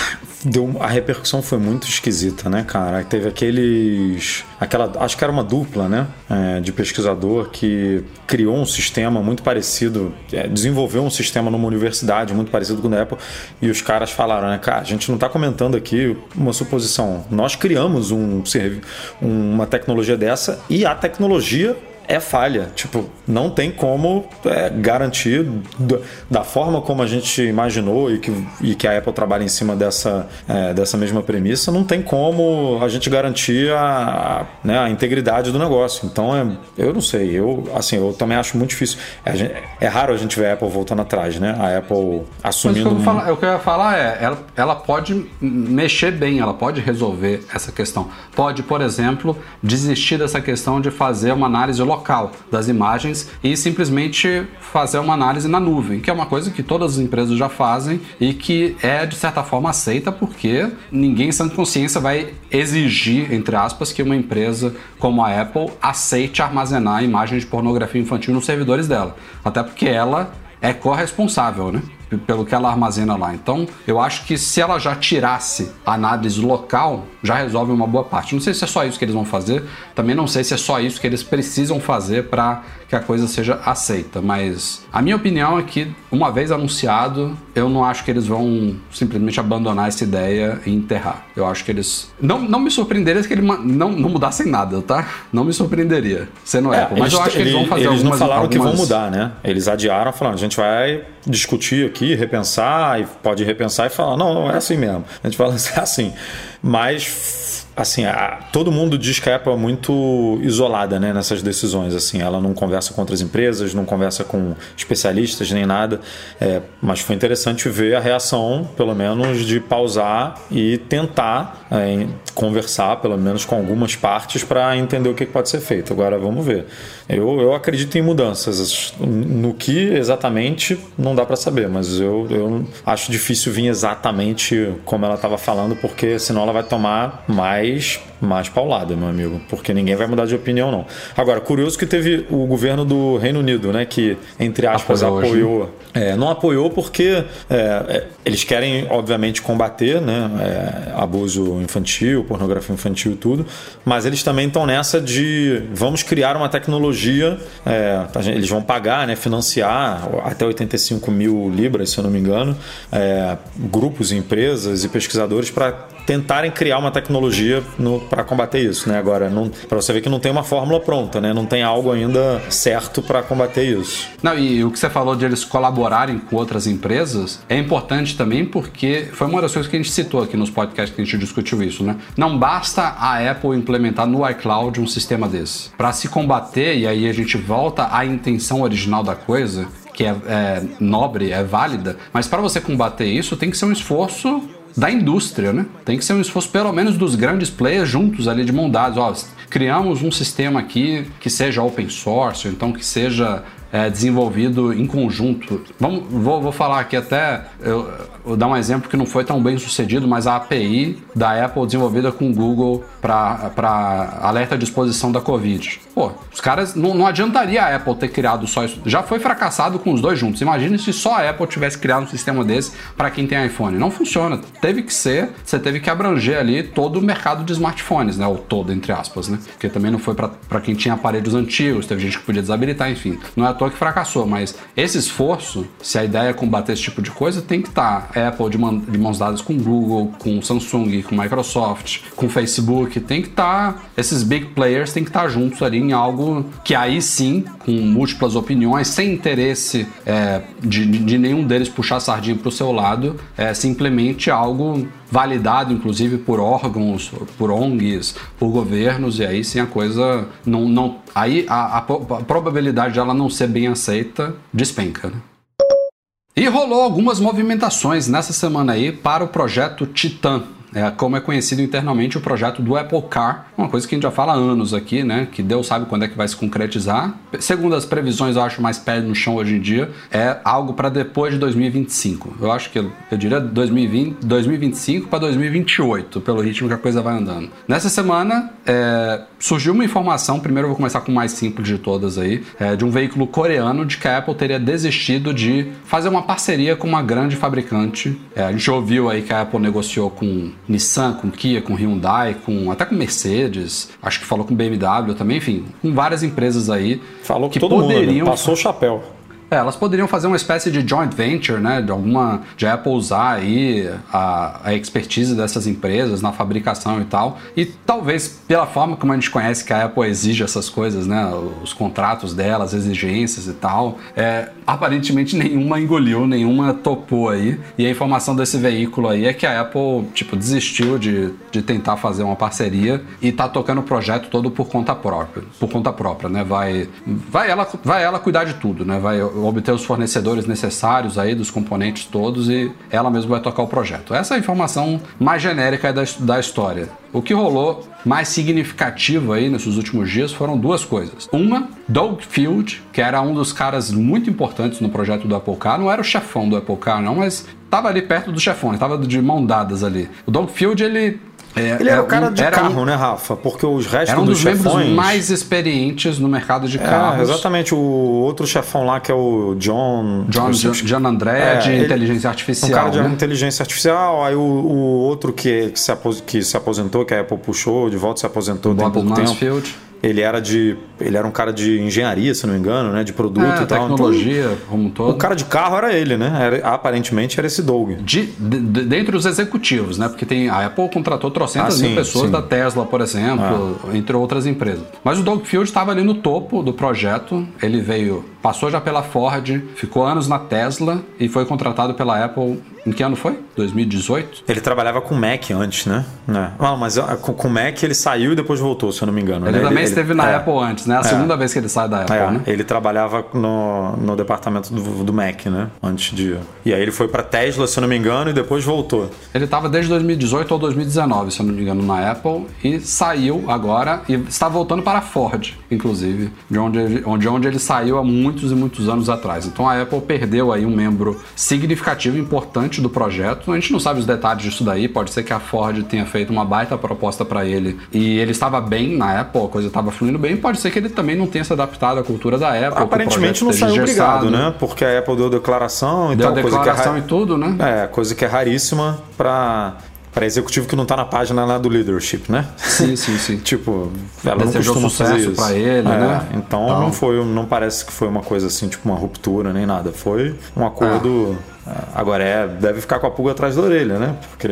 deu, a repercussão foi muito esquisita, né, cara? Teve aqueles. Aquela, acho que era uma dupla, né? é, de pesquisador que criou um sistema muito parecido, é, desenvolveu um sistema numa universidade muito parecido com o da Apple. E os caras falaram, né, cara, a gente não está comentando aqui uma suposição. Nós criamos um, uma tecnologia dessa e a tecnologia é falha. Tipo, não tem como é, garantir da, da forma como a gente imaginou e que, e que a Apple trabalha em cima dessa, é, dessa mesma premissa, não tem como a gente garantir a, a, né, a integridade do negócio. Então, é, eu não sei. Eu, assim, eu também acho muito difícil. É, gente- é raro a gente ver a Apple voltando atrás, né? A Apple Mas o assumindo. que, eu falar, o que eu ia falar é, ela, ela pode mexer bem, ela pode resolver essa questão. Pode, por exemplo, desistir dessa questão de fazer uma análise local das imagens e simplesmente fazer uma análise na nuvem, que é uma coisa que todas as empresas já fazem e que é, de certa forma, aceita porque ninguém sem consciência vai exigir, entre aspas, que uma empresa como a Apple aceite armazenar imagens de pornografia infantil nos servidores dela. Até porque ela é corresponsável, né? Pelo que ela armazena lá. Então, eu acho que se ela já tirasse a análise local, já resolve uma boa parte. Não sei se é só isso que eles vão fazer, também não sei se é só isso que eles precisam fazer para que a coisa seja aceita, mas a minha opinião é que, uma vez anunciado, eu não acho que eles vão simplesmente abandonar essa ideia e enterrar. Eu acho que eles. Não, não me surpreenderia se que eles não, não mudassem nada, tá? Não me surpreenderia sendo É, Apple. Mas eu acho que eles vão fazer eles não algumas falaram que vão algumas- mudar, né? Eles adiaram, falaram, a gente vai discutir aqui, repensar, e pode repensar e falar, não, não é assim mesmo. A gente fala assim, mas assim, a- todo mundo diz que a Apple é muito isolada, né, nessas decisões, assim, ela não conversa com outras empresas, não conversa com especialistas nem nada, é, mas foi interessante ver a reação, pelo menos, de pausar e tentar é, conversar, pelo menos, com algumas partes para entender o que pode ser feito. Agora, vamos ver. Eu, eu acredito em mudanças. No que exatamente não dá para saber, mas eu, eu acho difícil vir exatamente como ela estava falando, porque senão ela vai tomar mais, mais paulada, meu amigo. Porque ninguém vai mudar de opinião, não. Agora, curioso que teve o governo do Reino Unido, né? Que, entre aspas, Apoiou hoje, apoiou. É, não apoiou porque é, é, eles querem, obviamente, combater né, é, abuso infantil, pornografia infantil e tudo, mas eles também estão nessa de vamos criar uma tecnologia, é, eles vão pagar, né, financiar até 85 mil libras, se eu não me engano, é, grupos, empresas e pesquisadores para tentarem criar uma tecnologia para combater isso, né? Agora, para você ver que não tem uma fórmula pronta, né? Não tem algo ainda certo para combater isso. Não, e o que você falou de eles colaborarem com outras empresas é importante também porque foi uma das coisas que a gente citou aqui nos podcasts que a gente discutiu isso, né? Não basta a Apple implementar no iCloud um sistema desse. Para se combater, e aí a gente volta à intenção original da coisa, que é, é nobre, é válida, mas para você combater isso tem que ser um esforço da indústria, né? Tem que ser um esforço pelo menos dos grandes players juntos ali de mão dadas. Ó, criamos um sistema aqui que seja open source, então que seja é, desenvolvido em conjunto. Vamos, vou, vou falar aqui até, eu, eu dar um exemplo que não foi tão bem sucedido, mas a API da Apple desenvolvida com o Google para alerta de exposição da Covid. Pô, os caras, não, não adiantaria a Apple ter criado só isso. Já foi fracassado com os dois juntos. Imagina se só a Apple tivesse criado um sistema desse para quem tem iPhone. Não funciona. Teve que ser, você teve que abranger ali todo o mercado de smartphones, né? Ou todo, entre aspas, né? Porque também não foi para quem tinha aparelhos antigos, teve gente que podia desabilitar, enfim. Não é à toa que fracassou. Mas esse esforço, se a ideia é combater esse tipo de coisa, tem que estar Apple de, de mãos dadas com Google, com Samsung, com Microsoft, com Facebook, tem que estar. esses big players têm que estar juntos ali em algo que aí sim, com múltiplas opiniões, sem interesse é, de, de, nenhum deles puxar a sardinha para o seu lado, é simplesmente algo validado, inclusive, por órgãos, por ONGs, por governos, e aí sim a coisa não. não aí a, a, a probabilidade dela não ser bem aceita despenca. Né? E rolou algumas movimentações nessa semana aí para o projeto Titan, é, como é conhecido internamente o projeto do Apple Car, uma coisa que a gente já fala há anos aqui, né? Que Deus sabe quando é que vai se concretizar. Segundo as previsões, eu acho mais pé no chão hoje em dia, é algo para depois de 2025. Eu acho que eu, diria 2020, 2025 para 2028, pelo ritmo que a coisa vai andando. Nessa semana, é, surgiu uma informação, primeiro eu vou começar com o mais simples de todas aí, é, de um veículo coreano de que a Apple teria desistido de fazer uma parceria com uma grande fabricante. É, a gente ouviu aí que a Apple negociou com Nissan, com Kia, com Hyundai, com até com Mercedes, acho que falou com BMW também, enfim, com várias empresas aí falou que todo poderiam mundo, passou o chapéu. É, elas poderiam fazer uma espécie de joint venture, né? De alguma. de Apple usar aí a, a expertise dessas empresas na fabricação e tal. E talvez pela forma como a gente conhece que a Apple exige essas coisas, né? Os contratos dela, as exigências e tal. É, aparentemente nenhuma engoliu, nenhuma topou aí. E a informação desse veículo aí é que a Apple, tipo, desistiu de, de tentar fazer uma parceria e tá tocando o projeto todo por conta própria. Por conta própria, né? Vai, vai, ela, vai ela cuidar de tudo, né? Vai obter os fornecedores necessários aí dos componentes todos e ela mesma vai tocar o projeto. Essa é a informação mais genérica da, da história. O que rolou mais significativo aí nesses últimos dias foram duas coisas. Uma, Doug Field, que era um dos caras muito importantes no projeto do Apple Car, não era o chefão do Apple Car não, mas estava ali perto do chefão, estava de mão dadas ali. O Doug Field, ele é, ele era, o cara de carro, um, né, Rafa? Porque os restos era um dos, dos chefões... membros mais experientes no mercado de é, carros. Exatamente. O outro chefão lá, que é o John... John, John, John André, é, de ele, inteligência artificial. Um cara de né? inteligência artificial. Aí o, o outro que, que se aposentou, que a Apple puxou, de volta se aposentou Bob tem pouco Mansfield. tempo. Ele era de. Ele era um cara de engenharia, se não me engano, né? De produto é, e tal. Tecnologia, então, como todo. O cara de carro era ele, né? Era, aparentemente era esse Doug. De, de, dentre os executivos, né? Porque tem. A Apple contratou trocentas ah, mil pessoas sim. da Tesla, por exemplo, ah. entre outras empresas. Mas o Doug Field estava ali no topo do projeto. Ele veio Passou já pela Ford, ficou anos na Tesla e foi contratado pela Apple. Em que ano foi? 2018? Ele trabalhava com Mac antes, né? É. Ah, mas ah, com Mac ele saiu e depois voltou, se eu não me engano. Ele né? também ele, esteve ele, na é. Apple antes, né? A é. segunda vez que ele sai da Apple, é. né? Ele trabalhava no, no departamento do, do, Mac, né? Antes de. E aí ele foi para Tesla, se eu não me engano, e depois voltou. Ele estava desde 2018 ou 2019, se eu não me engano, na Apple e saiu agora e está voltando para a Ford, inclusive, de onde, onde, onde ele saiu há muito muitos e muitos anos atrás. Então a Apple perdeu aí um membro significativo, importante do projeto. A gente não sabe os detalhes disso daí, pode ser que a Ford tenha feito uma baita proposta para ele e ele estava bem na Apple, a coisa estava fluindo bem, pode ser que ele também não tenha se adaptado à cultura da Apple. Aparentemente não saiu obrigado, né? Porque a Apple deu declaração e deu tal. declaração coisa que é, e tudo, né? É, coisa que é raríssima para para executivo que não tá na página lá do leadership, né? Sim, sim, sim. tipo, ela Desejou não costuma fazer isso para ele, é, né? Então, então, não foi, não parece que foi uma coisa assim, tipo uma ruptura nem nada. Foi um acordo ah Agora é, deve ficar com a pulga atrás da orelha, né? Porque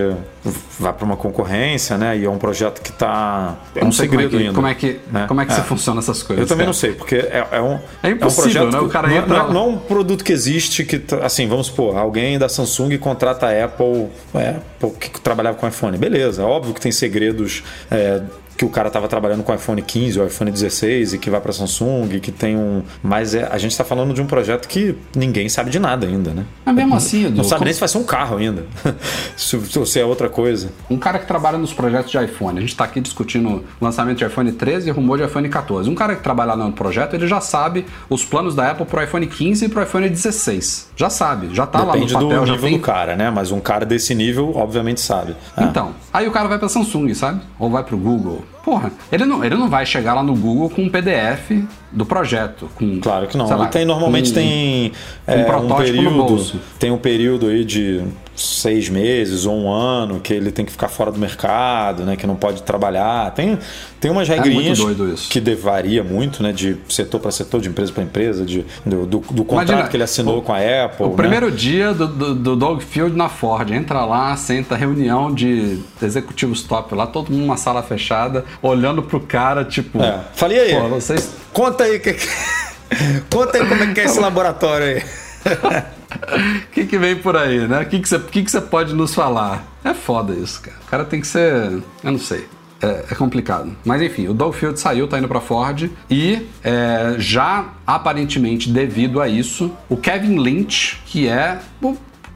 vai para uma concorrência, né? E é um projeto que está é um segredo como é que, ainda. Como é que né? como é que é. funciona essas coisas? Eu também não sei, porque é, é um é impossível, é um projeto né? O cara entra... não, não, é um produto que existe que tá, assim, vamos supor, alguém da Samsung contrata a Apple, é, que trabalhava com iPhone, beleza? Óbvio que tem segredos é, que o cara estava trabalhando com iPhone 15 ou iPhone 16 e que vai para Samsung, que tem um. Mas é, a gente está falando de um projeto que ninguém sabe de nada ainda, né? Mas mesmo assim, Edu, não sabe como... nem se vai ser um carro ainda, se, se é outra coisa. Um cara que trabalha nos projetos de iPhone, a gente está aqui discutindo lançamento de iPhone 13 e rumor de iPhone 14. Um cara que trabalha no projeto, ele já sabe os planos da Apple para o iPhone 15 e para o iPhone 16. Já sabe, já está lá no papel. do nível tem... do cara, né? Mas um cara desse nível, obviamente, sabe. É. Então, aí o cara vai para Samsung, sabe? Ou vai para o Google porra, ele não, ele não vai chegar lá no Google com um PDF do projeto. Com, Claro que não. lá, tem, normalmente com- tem é, um, protótipo no período. Tem um período aí de seis meses ou um ano que ele tem que ficar fora do mercado, né? Que não pode trabalhar. Tem, tem umas regrinhas É muito doido isso. que varia muito, né? De setor para setor, de empresa para empresa, de, do, do, do contrato Imagina, que ele assinou o- com a Apple. O né? primeiro dia do, do, do Dog Field na Ford, entra lá, senta reunião de executivos top lá, todo mundo numa sala fechada, olhando pro cara, tipo. É. Falei aí. Vocês. Conta aí que... Conta aí como é que é esse laboratório aí. O que, que vem por aí, né? O que, que, você, que, que você pode nos falar? É foda isso, cara. O cara tem que ser. Eu não sei. É, é complicado. Mas enfim, o Dogfield saiu, tá indo pra Ford. E é, já aparentemente devido a isso, o Kevin Lynch, que é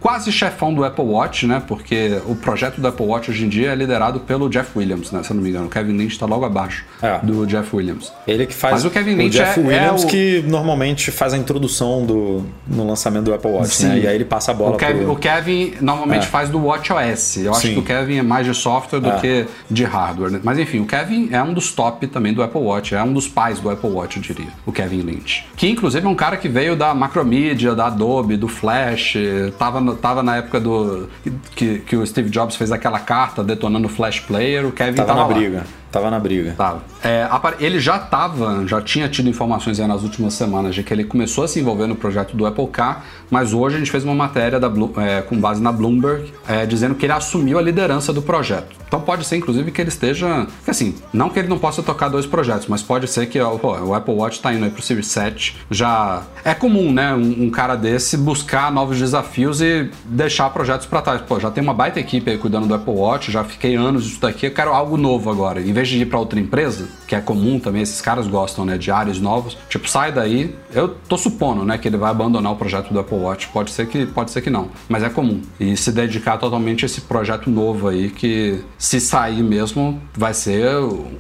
quase chefão do Apple Watch, né? Porque o projeto do Apple Watch hoje em dia é liderado pelo Jeff Williams, né? Se eu não me engano. O Kevin Lynch tá logo abaixo É. do Jeff Williams. Ele que faz Mas o Kevin Lynch Jeff é- Williams é o- que normalmente faz a introdução do, no lançamento do Apple Watch, Sim. né? E aí ele passa a bola O Kevin, pro... o Kevin normalmente É. faz do WatchOS. Eu acho Sim. que o Kevin é mais de software do É. que de hardware. né? Mas enfim, o Kevin é um dos top também do Apple Watch. É um dos pais do Apple Watch, eu diria. O Kevin Lynch. Que inclusive é um cara que veio da Macromedia, da Adobe, do Flash. Tava, no- tava na época do. Que, que o Steve Jobs fez aquela carta detonando o Flash Player. O Kevin Tava tava, na lá. briga. Tava na briga. Tava. É, ele já estava, já tinha tido informações nas últimas semanas de que ele começou a se envolver no projeto do Apple Car, mas hoje a gente fez uma matéria da é, com base na Bloomberg é, dizendo que ele assumiu a liderança do projeto. Então pode ser, inclusive, que ele esteja. assim, não que ele não possa tocar dois projetos, mas pode ser que pô, o Apple Watch está indo aí pro Series 7. Já é comum, né? Um, um cara desse buscar novos desafios e deixar projetos para trás. Pô, já tem uma baita equipe aí cuidando do Apple Watch, já fiquei anos disso daqui, eu quero algo novo agora. Em vez de ir para outra empresa, que é comum também, esses caras gostam, né, de áreas novos. Tipo, sai daí. Eu tô supondo, né, que ele vai abandonar o projeto do Apple Watch. Pode ser que, pode ser que não, mas é comum. E se dedicar totalmente a esse projeto novo aí que se sair mesmo vai ser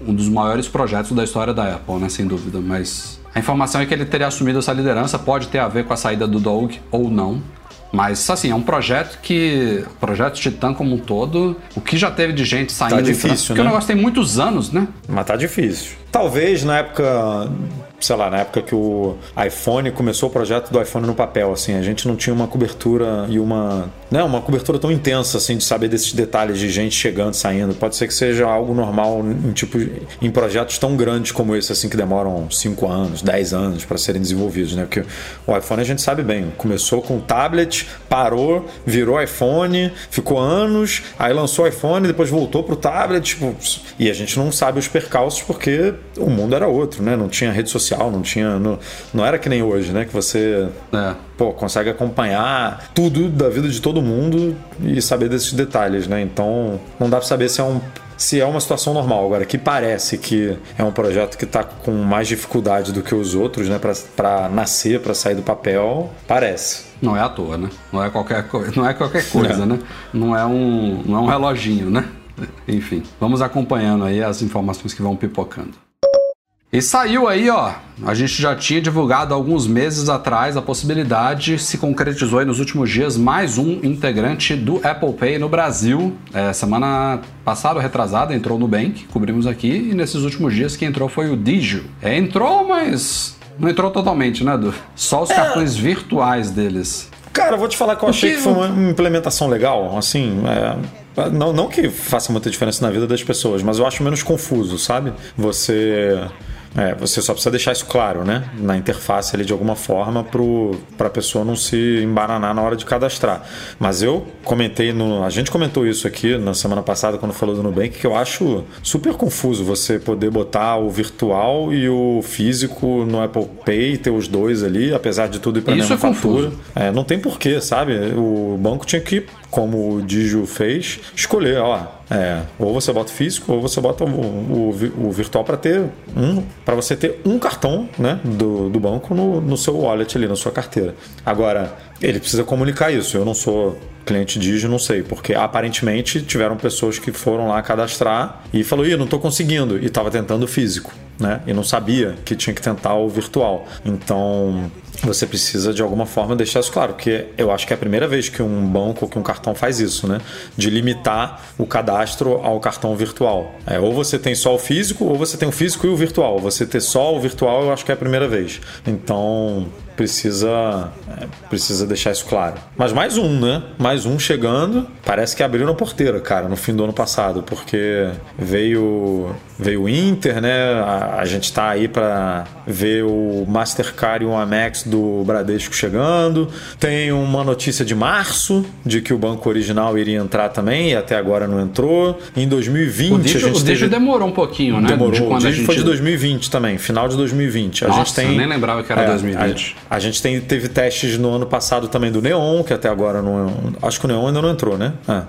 um dos maiores projetos da história da Apple, né, sem dúvida, mas a informação é que ele teria assumido essa liderança, pode ter a ver com a saída do Dog ou não. Mas, assim, é um projeto que. Projeto Titan como um todo, o que já teve de gente saindo entrando, difícil, Porque né? o negócio tem muitos anos, né? Mas tá difícil. Talvez na época, sei lá, na época que o iPhone começou o projeto do iPhone no papel, assim, a gente não tinha uma cobertura e uma, né, uma cobertura tão intensa assim de saber desses detalhes de gente chegando, saindo. Pode ser que seja algo normal em tipo em projetos tão grandes como esse assim que demoram 5 anos, 10 anos para serem desenvolvidos, né? Porque o iPhone a gente sabe bem, começou com tablet, parou, virou iPhone, ficou anos, aí lançou o iPhone, depois voltou pro tablet, tipo, e a gente não sabe os percalços porque o mundo era outro, né? Não tinha rede social, não tinha. Não, não era que nem hoje, né? Que você É. pô, consegue acompanhar tudo da vida de todo mundo e saber desses detalhes, né? Então não dá pra saber se é um. Se é uma situação normal. Agora, que parece que é um projeto que está com mais dificuldade do que os outros, né? Para nascer, para sair do papel, parece. Não é à toa, né? Não é qualquer, co... não é qualquer coisa, É. né? Não é, um, não é um reloginho, né? Enfim, vamos acompanhando aí as informações que vão pipocando. E saiu aí, ó. A gente já tinha divulgado alguns meses atrás a possibilidade, se concretizou aí nos últimos dias, mais um integrante do Apple Pay no Brasil. É, semana passada, ou retrasada, entrou o Nubank, cobrimos aqui, e nesses últimos dias quem entrou foi o Digio. É, entrou, mas não entrou totalmente, né, Du? Só os cartões virtuais deles. Cara, eu vou te falar que eu achei que- que foi uma implementação legal, assim, é, não, não que faça muita diferença na vida das pessoas, mas eu acho menos confuso, sabe? Você é, você só precisa deixar isso claro, né? Na interface ali de alguma forma para a pessoa não se embananar na hora de cadastrar. Mas eu comentei no. A gente comentou isso aqui na semana passada quando falou do Nubank, que eu acho super confuso você poder botar o virtual e o físico no Apple Pay, ter os dois ali, apesar de tudo ir para a mesma é fatura. É, não tem porquê, sabe? O banco tinha que, como o Digio fez, escolher, ó. É, ou você bota o físico ou você bota o, o, o virtual para ter um, para você ter um cartão, né, do, do banco no, no seu wallet ali, na sua carteira. Agora, ele precisa comunicar isso. Eu não sou cliente Digio, não sei, porque aparentemente tiveram pessoas que foram lá cadastrar e falou, ih, não tô conseguindo, e tava tentando físico. Né? E não sabia que tinha que tentar o virtual. Então, você precisa de alguma forma deixar isso claro, porque eu acho que é a primeira vez que um banco que um cartão faz isso, né? De limitar o cadastro ao cartão virtual. É, ou você tem só o físico, ou você tem o físico e o virtual. Você ter só o virtual, eu acho que é a primeira vez. Então, precisa é, precisa deixar isso claro. Mas mais um, né? Mais um chegando. Parece que abriu na porteira, cara, no fim do ano passado, porque veio veio o Inter, né? A, a gente tá aí para ver o Mastercard e o Amex do Bradesco chegando. Tem uma notícia de março de que o banco original iria entrar também e até agora não entrou. Em 2020 O Digio, a gente o teve... demorou um pouquinho, né? Demorou. De o Digio gente... foi de 2020 também, final de 2020. A Nossa, gente tem eu nem lembrava que era É, 2020. A, a gente tem, teve testes no ano passado também do Neon, que até agora não. Acho que o Neon ainda não entrou, né? É,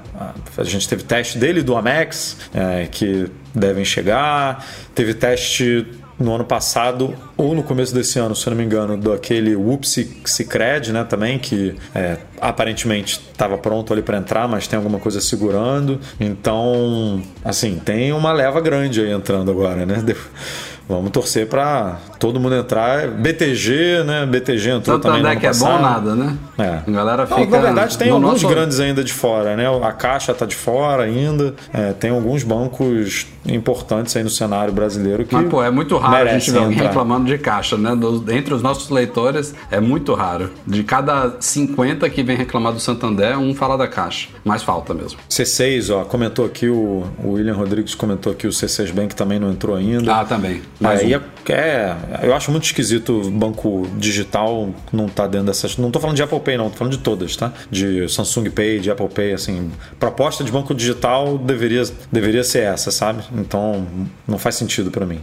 a, gente teve teste dele do Amex, é, que devem chegar. Teve teste no ano passado ou no começo desse ano, se eu não me engano, daquele Whoopsie Cicred, né, também, que é, aparentemente estava pronto ali para entrar, mas tem alguma coisa segurando. Então, assim, tem uma leva grande aí entrando agora, né? Vamos torcer para todo mundo entrar. BTG, né? BTG entrou também no Santander ano que é bom passado. nada, né? É. A galera Não, fica... na verdade, tem no alguns nosso- grandes ainda de fora, né? A Caixa tá de fora ainda. É, tem alguns bancos importantes aí no cenário brasileiro que. Mas, pô, é muito raro a gente ver alguém reclamando de caixa, né? Entre os nossos leitores, é muito raro. De cada 50 que vem reclamar do Santander, um fala da caixa. Mas falta mesmo. C6, ó, comentou aqui, o, o William Rodrigues comentou aqui, o C6 Bank também não entrou ainda. Ah, também. É, um. e é, é, eu acho muito esquisito o banco digital não tá dentro dessas. Não tô falando de Apple Pay, não, tô falando de todas, tá? De Samsung Pay, de Apple Pay, assim. Proposta de banco digital deveria, deveria ser essa, sabe? Então não faz sentido pra mim.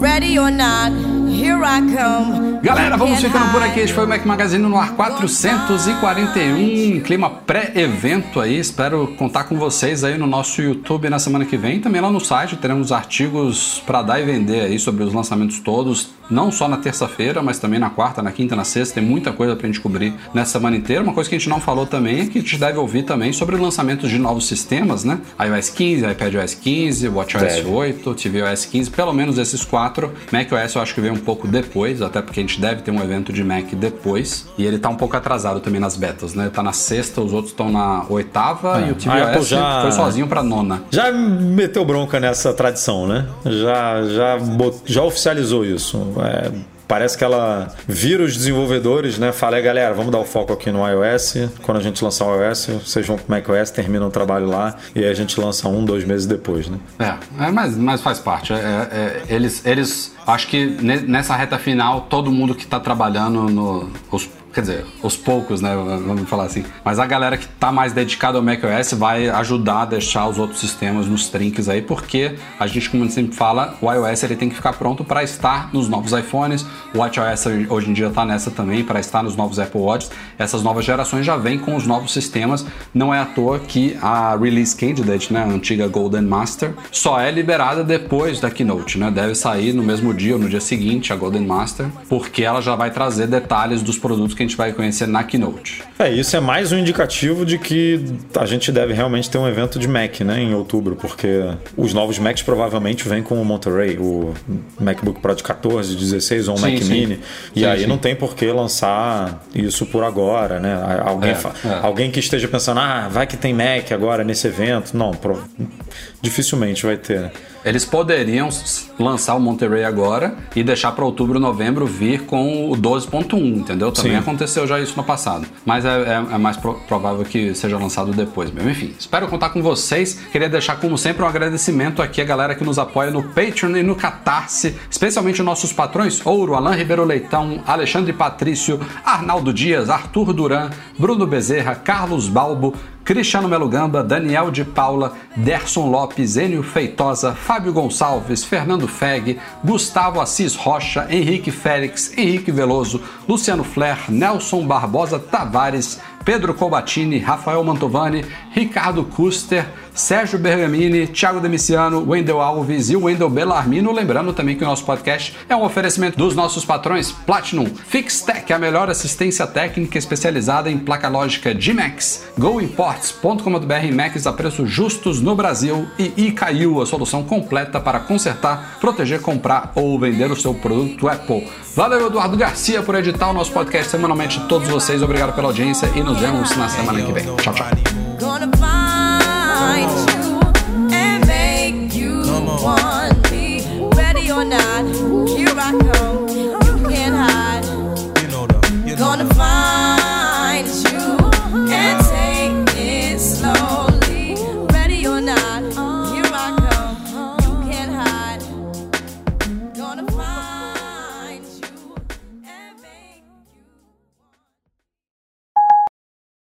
Ready or not, here I come. Galera, vamos ficando por aqui. Este foi o Mac Magazine no ar 441. Clima pré-evento aí. Espero contar com vocês aí no nosso YouTube na semana que vem. Também lá no site teremos artigos para dar e vender aí sobre os lançamentos todos. Não só na terça-feira, mas também na quarta, na quinta, na sexta. Tem muita coisa pra gente cobrir nessa semana inteira. Uma coisa que a gente não falou também é que a gente deve ouvir também sobre lançamentos de novos sistemas, né? iOS 15, iPadOS 15, WatchOS Deve. 8, tvOS 15, pelo menos esses quatro. macOS eu acho que veio um pouco depois, até porque a gente deve ter um evento de Mac depois. E ele tá um pouco atrasado também nas betas, né? Tá na sexta, os outros estão na oitava É, e o a Apple tvOS já- foi sozinho pra nona. Já meteu bronca nessa tradição, né? Já, já, já oficializou isso. É, parece que ela vira os desenvolvedores, né? Fala, "É, galera, vamos dar o foco aqui no iOS. Quando a gente lançar o iOS, vocês vão pro macOS, terminam o trabalho lá e aí a gente lança um, dois meses depois, né? É, é mas, mas faz parte. É, é, eles, eles, acho que ne- nessa reta final, todo mundo que tá trabalhando no. Os, quer dizer, os poucos, né? Vamos falar assim. Mas a galera que tá mais dedicada ao macOS vai ajudar a deixar os outros sistemas nos trinques aí, porque a gente, como a gente sempre fala, o iOS ele tem que ficar pronto para estar nos novos iPhones. O WatchOS hoje em dia tá nessa também, para estar nos novos Apple Watches. Essas novas gerações já vêm com os novos sistemas. Não é à toa que a Release Candidate, né, a antiga Golden Master, só é liberada depois da Keynote, né? Deve sair no mesmo dia ou no dia seguinte a Golden Master, porque ela já vai trazer detalhes dos produtos que a gente vai conhecer na Keynote. É, isso é mais um indicativo de que a gente deve realmente ter um evento de Mac, né, em outubro, porque os novos Macs provavelmente vêm com o Monterey, o MacBook Pro de 14, 16 ou um Sim, Mac sim. Mini, e Sim, aí não tem por que lançar isso por agora, né? Alguém, É, fa- é. alguém que esteja pensando, ah, vai que tem Mac agora nesse evento. Não, pro- dificilmente vai ter. né? Eles poderiam lançar o Monterey agora e deixar para outubro, novembro vir com o 12.1, entendeu? Também Sim. aconteceu já isso no passado. Mas é, é- é mais pro- provável que seja lançado depois mesmo. Enfim, espero contar com vocês. Queria deixar, como sempre, um agradecimento aqui à galera que nos apoia no Patreon e no Catarse, especialmente nossos patrões Ouro, Alain Ribeiro Leitão, Alexandre Patrício, Arnaldo Dias, Arthur Duran, Bruno Bezerra, Carlos Balbo, Cristiano Melo Gamba, Daniel de Paula, Derson Lopes, Enio Feitosa, Fábio Gonçalves, Fernando Feg, Gustavo Assis Rocha, Henrique Félix, Henrique Veloso, Luciano Flair, Nelson Barbosa Tavares, Pedro Cobatini, Rafael Mantovani, Ricardo Custer, Sérgio Bergamini, Thiago Demiciano, Wendel Alves e Wendel Bellarmino. Lembrando também que o nosso podcast é um oferecimento dos nossos patrões Platinum, Fixtech, a melhor assistência técnica especializada em placa lógica de Macs, GoImports.com.br Macs a preços justos no Brasil e iCaiu, a solução completa para consertar, proteger, comprar ou vender o seu produto Apple. Valeu, Eduardo Garcia, por editar o nosso podcast semanalmente. Todos vocês, obrigado pela audiência e nos vemos na semana que vem. Tchau, tchau. ready or not, here I come. You can't hide. You know you know Gonna find.